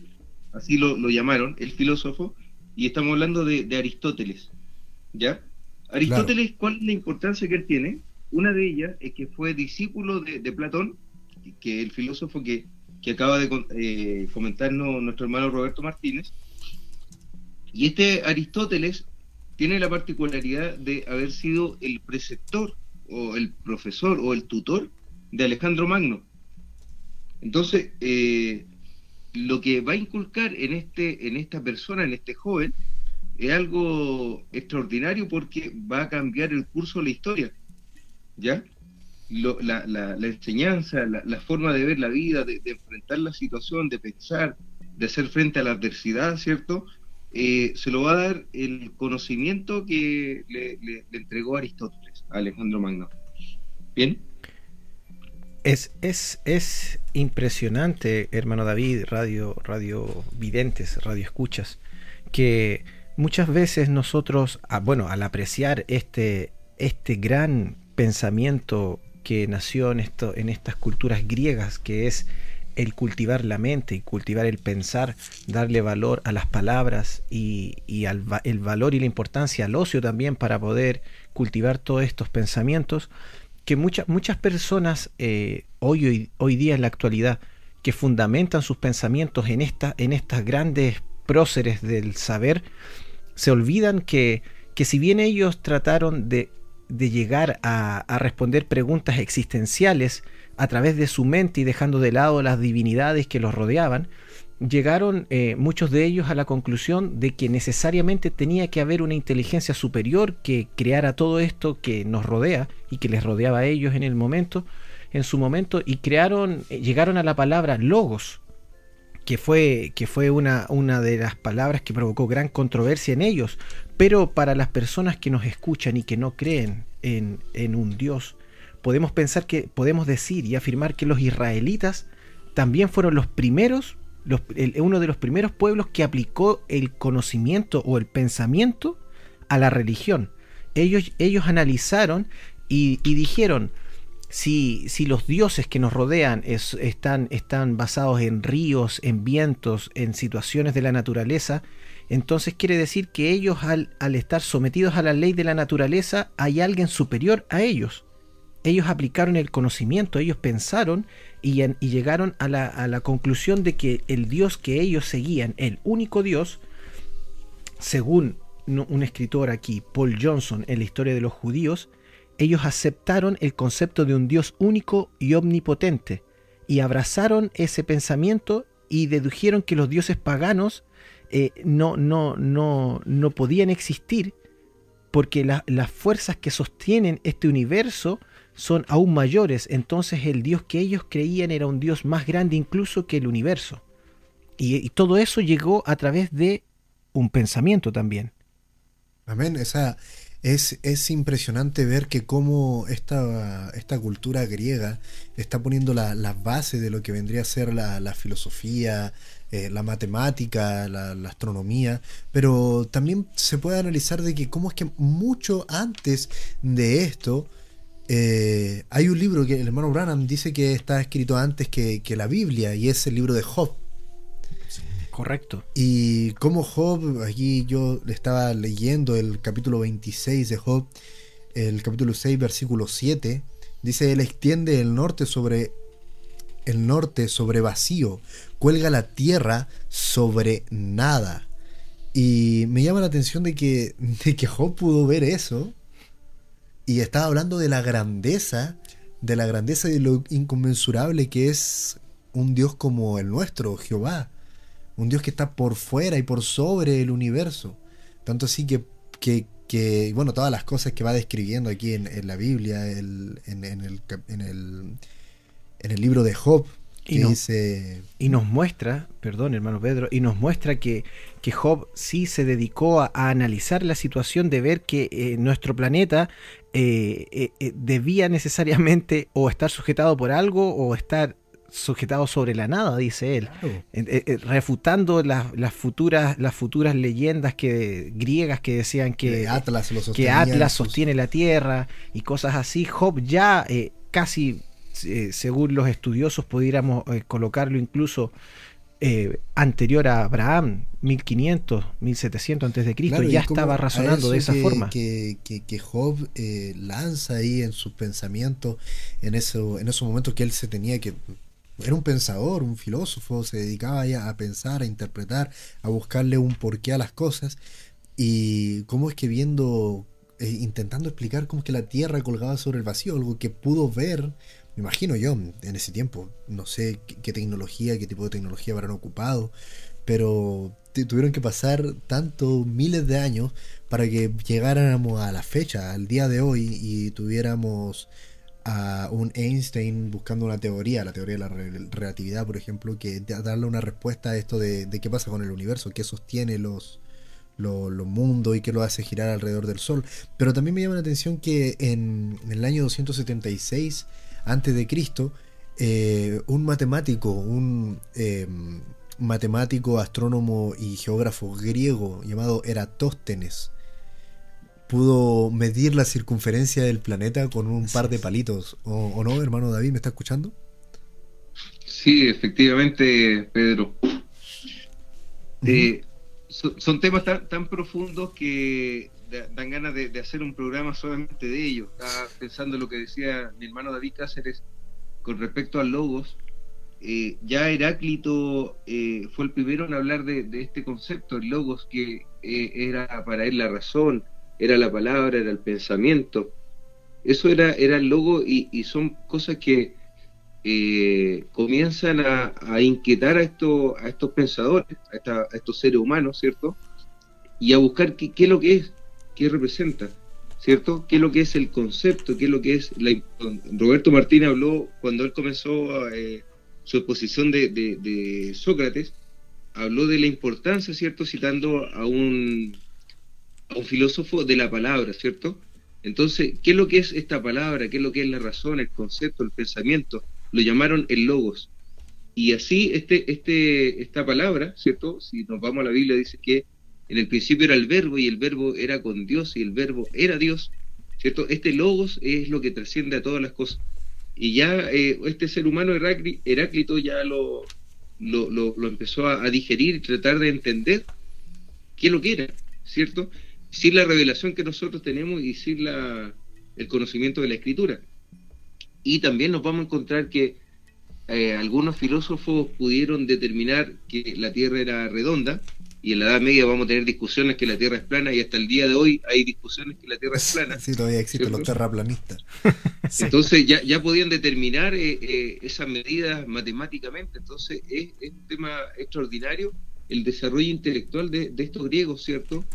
así lo, llamaron, el filósofo, y estamos hablando de, de Aristóteles, ¿ya? Aristóteles, ¿cuál es la importancia que él tiene? Una de ellas es que fue discípulo de, Platón, que es el filósofo que, acaba de eh, comentarnos nuestro hermano Roberto Martínez. Y este Aristóteles tiene la particularidad de haber sido el preceptor o el profesor o el tutor de Alejandro Magno. Entonces, eh, lo que va a inculcar en, este, en esta persona, en este joven, es algo extraordinario porque va a cambiar el curso de la historia. ¿Ya? la, la, enseñanza, la, forma de ver la vida, de, enfrentar la situación, de pensar, de hacer frente a la adversidad, ¿cierto? Eh, se lo va a dar el conocimiento que le, entregó Aristóteles a Alejandro Magno. ¿Bien? Es, es, es impresionante, hermano David, radio, radio videntes, radio escuchas, que muchas veces nosotros, bueno, al apreciar este, este gran pensamiento que nació en, esto, en estas culturas griegas, que es el cultivar la mente y cultivar el pensar, darle valor a las palabras y, el valor y la importancia al ocio también para poder cultivar todos estos pensamientos, que muchas muchas personas eh, hoy, hoy, día en la actualidad que fundamentan sus pensamientos en, esta, en estas grandes próceres del saber, se olvidan que, que si bien ellos trataron de, de llegar a, a, responder preguntas existenciales a través de su mente y dejando de lado las divinidades que los rodeaban, llegaron eh, muchos de ellos a la conclusión de que necesariamente tenía que haber una inteligencia superior que creara todo esto que nos rodea y que les rodeaba a ellos en el momento, en su momento, y crearon, eh, llegaron a la palabra logos, que fue, que fue una, una de las palabras que provocó gran controversia en ellos, pero para las personas que nos escuchan y que no creen en, en un Dios, podemos pensar que podemos decir y afirmar que los israelitas también fueron los primeros, los, uno de los primeros pueblos que aplicó el conocimiento o el pensamiento a la religión. Ellos, ellos analizaron y, dijeron, si, si los dioses que nos rodean están, están basados en ríos, en vientos, en situaciones de la naturaleza, entonces quiere decir que ellos al, estar sometidos a la ley de la naturaleza hay alguien superior a ellos. Ellos aplicaron el conocimiento, ellos pensaron y, llegaron a la, a la conclusión de que el Dios que ellos seguían, el único Dios, según un escritor aquí, Paul Johnson, en la historia de los judíos, ellos aceptaron el concepto de un Dios único y omnipotente y abrazaron ese pensamiento y dedujeron que los dioses paganos eh, no, no, no, no podían existir porque las fuerzas que sostienen este universo son aún mayores. Entonces el Dios que ellos creían era un Dios más grande incluso que el universo. Y, todo eso llegó a través de un pensamiento también. Amén. Esa, es, impresionante ver que cómo esta, esta cultura griega está poniendo las la bases de lo que vendría a ser la, filosofía, eh, la matemática, la, astronomía, pero también se puede analizar de que cómo es que mucho antes de esto, eh, hay un libro que el hermano Branham dice que está escrito antes que, que la Biblia y es el libro de Job. Correcto. Y como Job, aquí yo le estaba leyendo el capítulo 26 de Job, el capítulo 6, versículo 7, dice, Él extiende el norte sobre el norte sobre vacío, cuelga la tierra sobre nada. Y me llama la atención de que, de que Job pudo ver eso y estaba hablando de la grandeza, de la grandeza y de lo inconmensurable que es un Dios como el nuestro, Jehová. Un Dios que está por fuera y por sobre el universo. Tanto así que, que, bueno, todas las cosas que va describiendo aquí en, la Biblia, en, el, en, el, en el libro de Job, y, y nos muestra, perdón hermano Pedro, y nos muestra que, que Job sí se dedicó a, analizar la situación de ver que eh, nuestro planeta eh, eh, debía necesariamente o estar sujetado por algo o estar sujetado sobre la nada, dice él, refutando las, futuras, las futuras leyendas que, griegas que decían que Atlas, que Atlas sostiene la Tierra y cosas así. Job ya casi eh, según los estudiosos, pudiéramos eh, colocarlo incluso eh, anterior a Abraham, 1500, 1700 antes de Cristo, ya estaba razonando de esa forma. Que, que, Job lanza ahí en sus pensamientos, en, eso, en esos momentos que él se tenía que... Era un pensador, un filósofo, se dedicaba ya a pensar, a interpretar, a buscarle un porqué a las cosas. Y cómo es que viendo, intentando explicar cómo es que la tierra colgaba sobre el vacío, algo que pudo ver, me imagino yo, en ese tiempo, no sé qué, tecnología, qué tipo de tecnología habrán ocupado, pero tuvieron que pasar tantos miles de años para que llegáramos a la fecha, al día de hoy, y tuviéramos a un Einstein buscando una teoría, la teoría de la relatividad, por ejemplo, que darle una respuesta a esto de, qué pasa con el universo, qué sostiene los, los, mundos y qué lo hace girar alrededor del Sol. Pero también me llama la atención que en, en el año 276 antes de Cristo, eh, un matemático, un eh, matemático, astrónomo y geógrafo griego llamado Eratóstenes, pudo medir la circunferencia del planeta con un par de palitos. ¿O, no, hermano David? ¿Me está escuchando? Sí, efectivamente, Pedro. Eh, son, temas tan, profundos que dan ganas de, hacer un programa solamente de ellos. Estaba pensando lo que decía mi hermano David Cáceres con respecto a logos. Eh, ya Heráclito eh, fue el primero en hablar de, este concepto, el logos, que eh, era para él la razón, era la palabra, era el pensamiento. Eso era, era el logo y, son cosas que comienzan a, inquietar a, esto, a estos pensadores, a, estos seres humanos, ¿cierto? Y a buscar qué, qué es lo que es, qué representa, ¿cierto? ¿Qué es lo que es el concepto? ¿Qué es lo que es la... Roberto Martín habló cuando él comenzó eh, su exposición de, Sócrates, habló de la importancia, ¿cierto? Citando a un, a un filósofo de la palabra, ¿cierto? Entonces, ¿qué es lo que es esta palabra? ¿Qué es lo que es la razón, el concepto, el pensamiento? Lo llamaron el logos. Y así este, este, esta palabra, ¿cierto? Si nos vamos a la Biblia, dice que en el principio era el verbo y el verbo era con Dios y el verbo era Dios, ¿cierto? Este logos es lo que trasciende a todas las cosas. Y ya eh, este ser humano Heráclito ya lo, lo, empezó a, digerir y tratar de entender qué lo que era, ¿cierto? Sin la revelación que nosotros tenemos y sin la, el conocimiento de la escritura. Y también nos vamos a encontrar que eh, algunos filósofos pudieron determinar que la Tierra era redonda, y en la Edad Media vamos a tener discusiones que la Tierra es plana y hasta el día de hoy hay discusiones que la Tierra es plana. Sí, todavía existen los terraplanistas. Entonces ya, ya podían determinar eh, eh, esas medidas matemáticamente, entonces es, un tema extraordinario el desarrollo intelectual de, estos griegos, ¿cierto?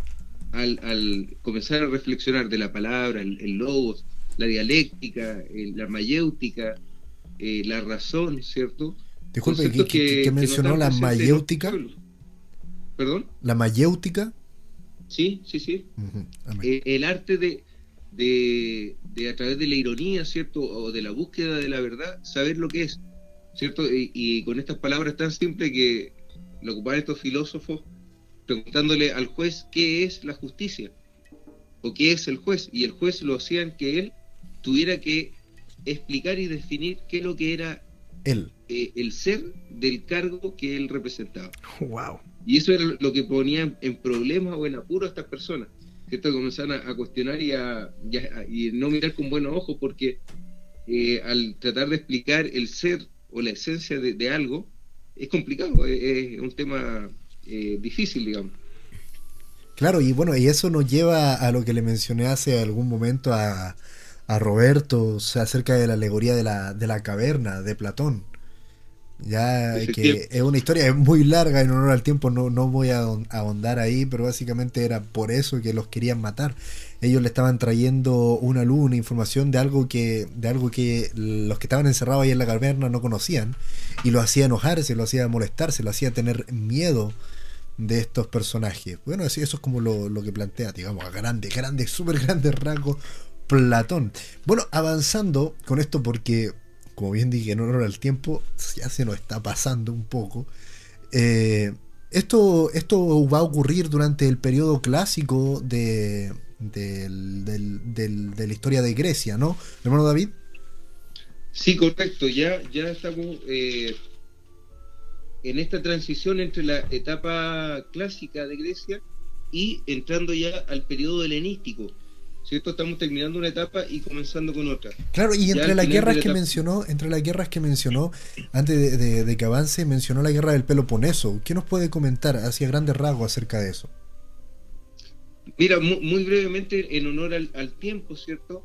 Al, comenzar a reflexionar de la palabra, el, logos, la dialéctica, la mayéutica, eh, la razón, ¿cierto? Disculpe, ¿qué, mencionó la mayéutica? ¿Perdón? ¿La mayéutica? Sí, sí, sí. Eh, el arte de, de, a través de la ironía, ¿cierto? O de la búsqueda de la verdad, saber lo que es, ¿cierto? Y, con estas palabras tan simples que lo ocupan estos filósofos preguntándole al juez qué es la justicia o qué es el juez. Y el juez lo hacían que él tuviera que explicar y definir qué es lo que era Él. eh, el ser del cargo que él representaba. Wow. Y eso era lo que ponía en problemas o en apuro a estas personas. ¿cierto? Comenzaban a, a cuestionar y a, y no mirar con buenos ojos porque eh, al tratar de explicar el ser o la esencia de, algo es complicado, es, es un tema eh, difícil, digamos. Claro, y bueno, y eso nos lleva a lo que le mencioné hace algún momento a, a Roberto acerca de la alegoría de la, de la caverna de Platón. Ya que es una historia muy larga en honor al tiempo, no, no voy a ahon- ahondar ahí, pero básicamente era por eso que los querían matar. Ellos le estaban trayendo una luz, una información de algo que, de algo que los que estaban encerrados ahí en la caverna no conocían, y lo hacía enojarse, lo hacía molestarse, lo hacía tener miedo de estos personajes. Bueno, así eso es como lo, lo que plantea, digamos, a grandes, grandes, súper grandes rasgos Platón. Bueno, avanzando con esto porque, como bien dije, en honor al tiempo, ya se nos está pasando un poco. Eh, esto, esto va a ocurrir durante el periodo clásico de, del- del- de la historia de Grecia, ¿no? Hermano David. Sí, correcto. Ya, ya estamos eh, en esta transición entre la etapa clásica de Grecia y entrando ya al periodo helenístico. ¿Cierto? Estamos terminando una etapa y comenzando con otra. Claro, y entre las guerras la que etapa- mencionó, entre las guerras que mencionó, antes de, de- de que avance, mencionó la guerra del Peloponeso. ¿Qué nos puede comentar hacia grandes rasgos acerca de eso? Mira, mu- muy, brevemente, en honor al, al tiempo, ¿cierto?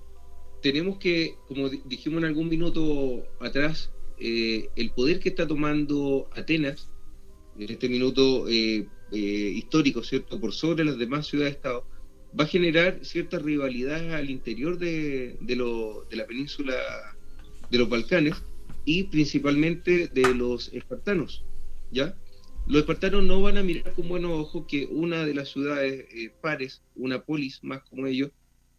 Tenemos que, como di- dijimos en algún minuto atrás, eh, el poder que está tomando Atenas, en este minuto eh, eh, histórico, ¿cierto? Por sobre las demás ciudades-estado, va a generar cierta rivalidad al interior de, de, lo- de la península de los Balcanes y principalmente de los espartanos, ¿ya? Los espartanos no van a mirar con buenos ojos que una de las ciudades eh, pares, una polis más como ellos,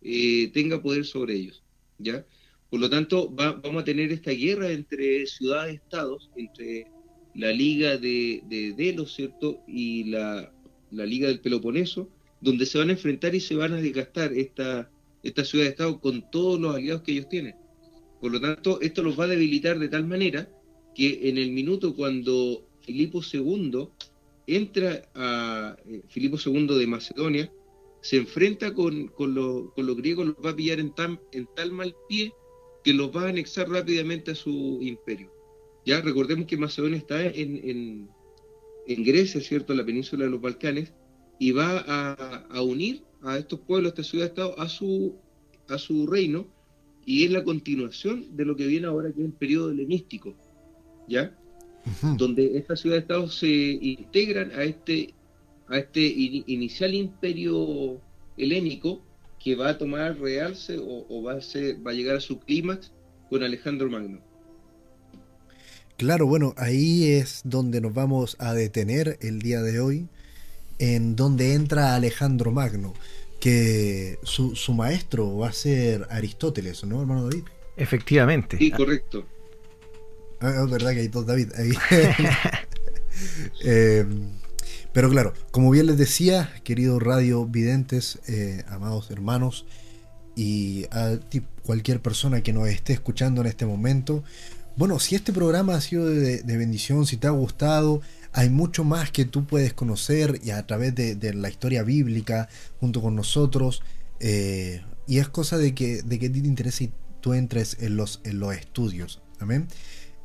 eh, tenga poder sobre ellos, ¿ya? Por lo tanto, va- vamos a tener esta guerra entre ciudades-estados, entre la Liga de, de Delos, ¿cierto? Y la, la Liga del Peloponeso, donde se van a enfrentar y se van a desgastar esta, esta ciudad-estado con todos los aliados que ellos tienen. Por lo tanto, esto los va a debilitar de tal manera que en el minuto cuando Filipo II entra a eh, Filipo II de Macedonia, se enfrenta con, con, lo- con los griegos, los va a pillar en, tan, en tal mal pie que los va a anexar rápidamente a su imperio. Ya recordemos que Macedonia está en, en, en Grecia, ¿cierto? En la península de los Balcanes, y va a, a unir a estos pueblos, a esta ciudad-estado, a su, a su reino, y es la continuación de lo que viene ahora, que es el periodo helenístico, ¿ya? Donde estas ciudades-estados se integran a este, a este ini- inicial imperio helénico que va a tomar realce o, o va, a ser, va a llegar a su clímax con Alejandro Magno. Claro, bueno, ahí es donde nos vamos a detener el día de hoy, en donde entra Alejandro Magno, que su, su maestro va a ser Aristóteles, ¿no, hermano David? Efectivamente. Sí, correcto. Ah, es verdad que hay dos David ahí. Eh, pero claro, como bien les decía, queridos radio videntes, eh, amados hermanos, y a ti- cualquier persona que nos esté escuchando en este momento, bueno, si este programa ha sido de, de bendición, si te ha gustado, hay mucho más que tú puedes conocer y a través de, la historia bíblica junto con nosotros. eh, y es cosa de que, de que te interese y tú entres en los, en los estudios. Amén.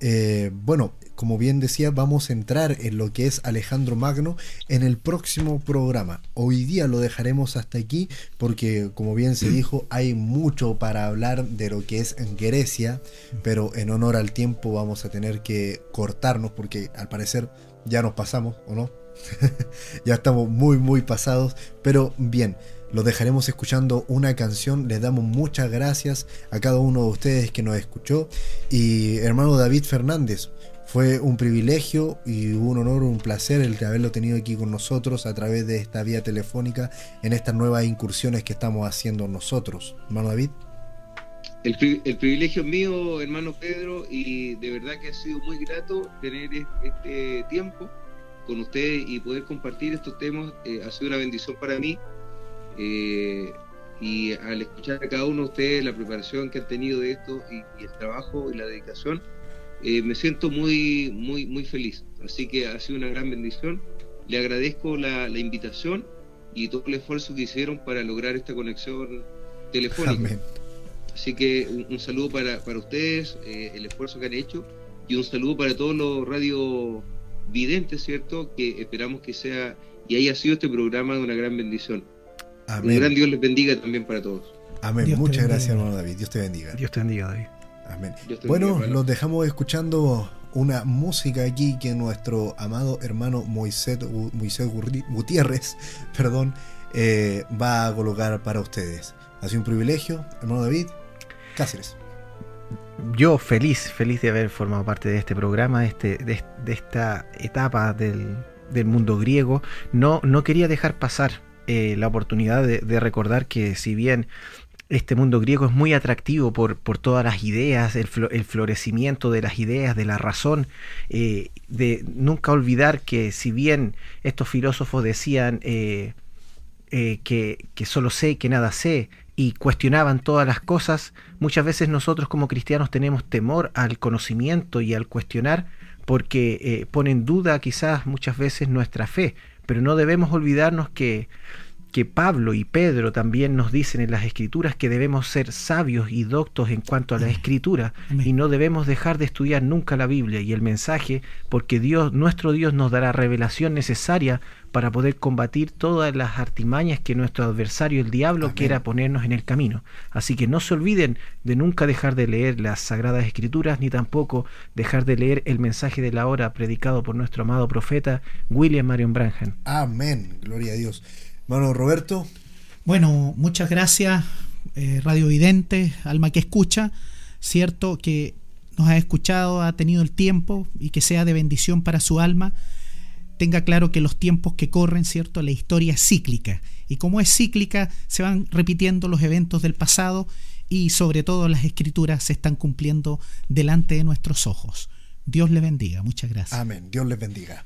Eh, bueno, como bien decía, vamos a entrar en lo que es Alejandro Magno en el próximo programa. Hoy día lo dejaremos hasta aquí porque, como bien se dijo, hay mucho para hablar de lo que es Grecia, pero en honor al tiempo vamos a tener que cortarnos porque al parecer ya nos pasamos, ¿o no? ya estamos muy, muy pasados, pero bien. Los dejaremos escuchando una canción. Les damos muchas gracias a cada uno de ustedes que nos escuchó. Y hermano David Fernández, fue un privilegio y un honor, un placer el haberlo tenido aquí con nosotros a través de esta vía telefónica en estas nuevas incursiones que estamos haciendo nosotros. Hermano David. El, el privilegio es mío, hermano Pedro, y de verdad que ha sido muy grato tener es- este tiempo con ustedes y poder compartir estos temas. eh, ha sido una bendición para mí. eh, y al escuchar a cada uno de ustedes la preparación que han tenido de esto y, y el trabajo y la dedicación, eh, me siento muy, muy, muy feliz. Así que ha sido una gran bendición. Le agradezco la, invitación y todo el esfuerzo que hicieron para lograr esta conexión telefónica. Así que un, saludo para, para ustedes, eh, el esfuerzo que han hecho, y un saludo para todos los radio videntes, ¿cierto? Que esperamos que sea y haya sido este programa de una gran bendición. Un gran Dios les bendiga también para todos. Amén. Muchas gracias, hermano David. Dios te bendiga. Dios te bendiga, David. Amén. Bueno, los dejamos escuchando una música aquí que nuestro amado hermano Moisés, Moisés Gutiérrez perdón, eh, va a colocar para ustedes. Ha sido un privilegio, hermano David. Yo feliz, feliz de haber formado parte de este programa, este, de, esta etapa del, mundo griego. No, no quería dejar pasar eh, la oportunidad de, recordar que si bien este mundo griego es muy atractivo por, todas las ideas, el, florecimiento de las ideas, de la razón, eh, de nunca olvidar que si bien estos filósofos decían eh, que, que, solo sé, que nada sé, y cuestionaban todas las cosas, muchas veces nosotros como cristianos tenemos temor al conocimiento y al cuestionar porque pone en duda quizás muchas veces nuestra fe, pero no debemos olvidarnos que que Pablo y Pedro también nos dicen en las escrituras que debemos ser sabios y doctos en cuanto a la escritura y no debemos dejar de estudiar nunca la Biblia y el mensaje porque Dios, nuestro Dios nos dará revelación necesaria para poder combatir todas las artimañas que nuestro adversario el diablo quiera ponernos en el camino. Así que no se olviden de nunca dejar de leer las sagradas escrituras ni tampoco dejar de leer el mensaje de la hora predicado por nuestro amado profeta William Marion Branham. Amén, gloria a Dios. Bueno, Roberto. Bueno, muchas gracias, eh, Radio Vidente, alma que escucha, cierto que nos ha escuchado, ha tenido el tiempo y que sea de bendición para su alma. Tenga claro que los tiempos que corren, cierto, la historia es cíclica y como es cíclica, se van repitiendo los eventos del pasado y sobre todo las escrituras se están cumpliendo delante de nuestros ojos. Dios le bendiga, muchas gracias. Amén, Dios les bendiga.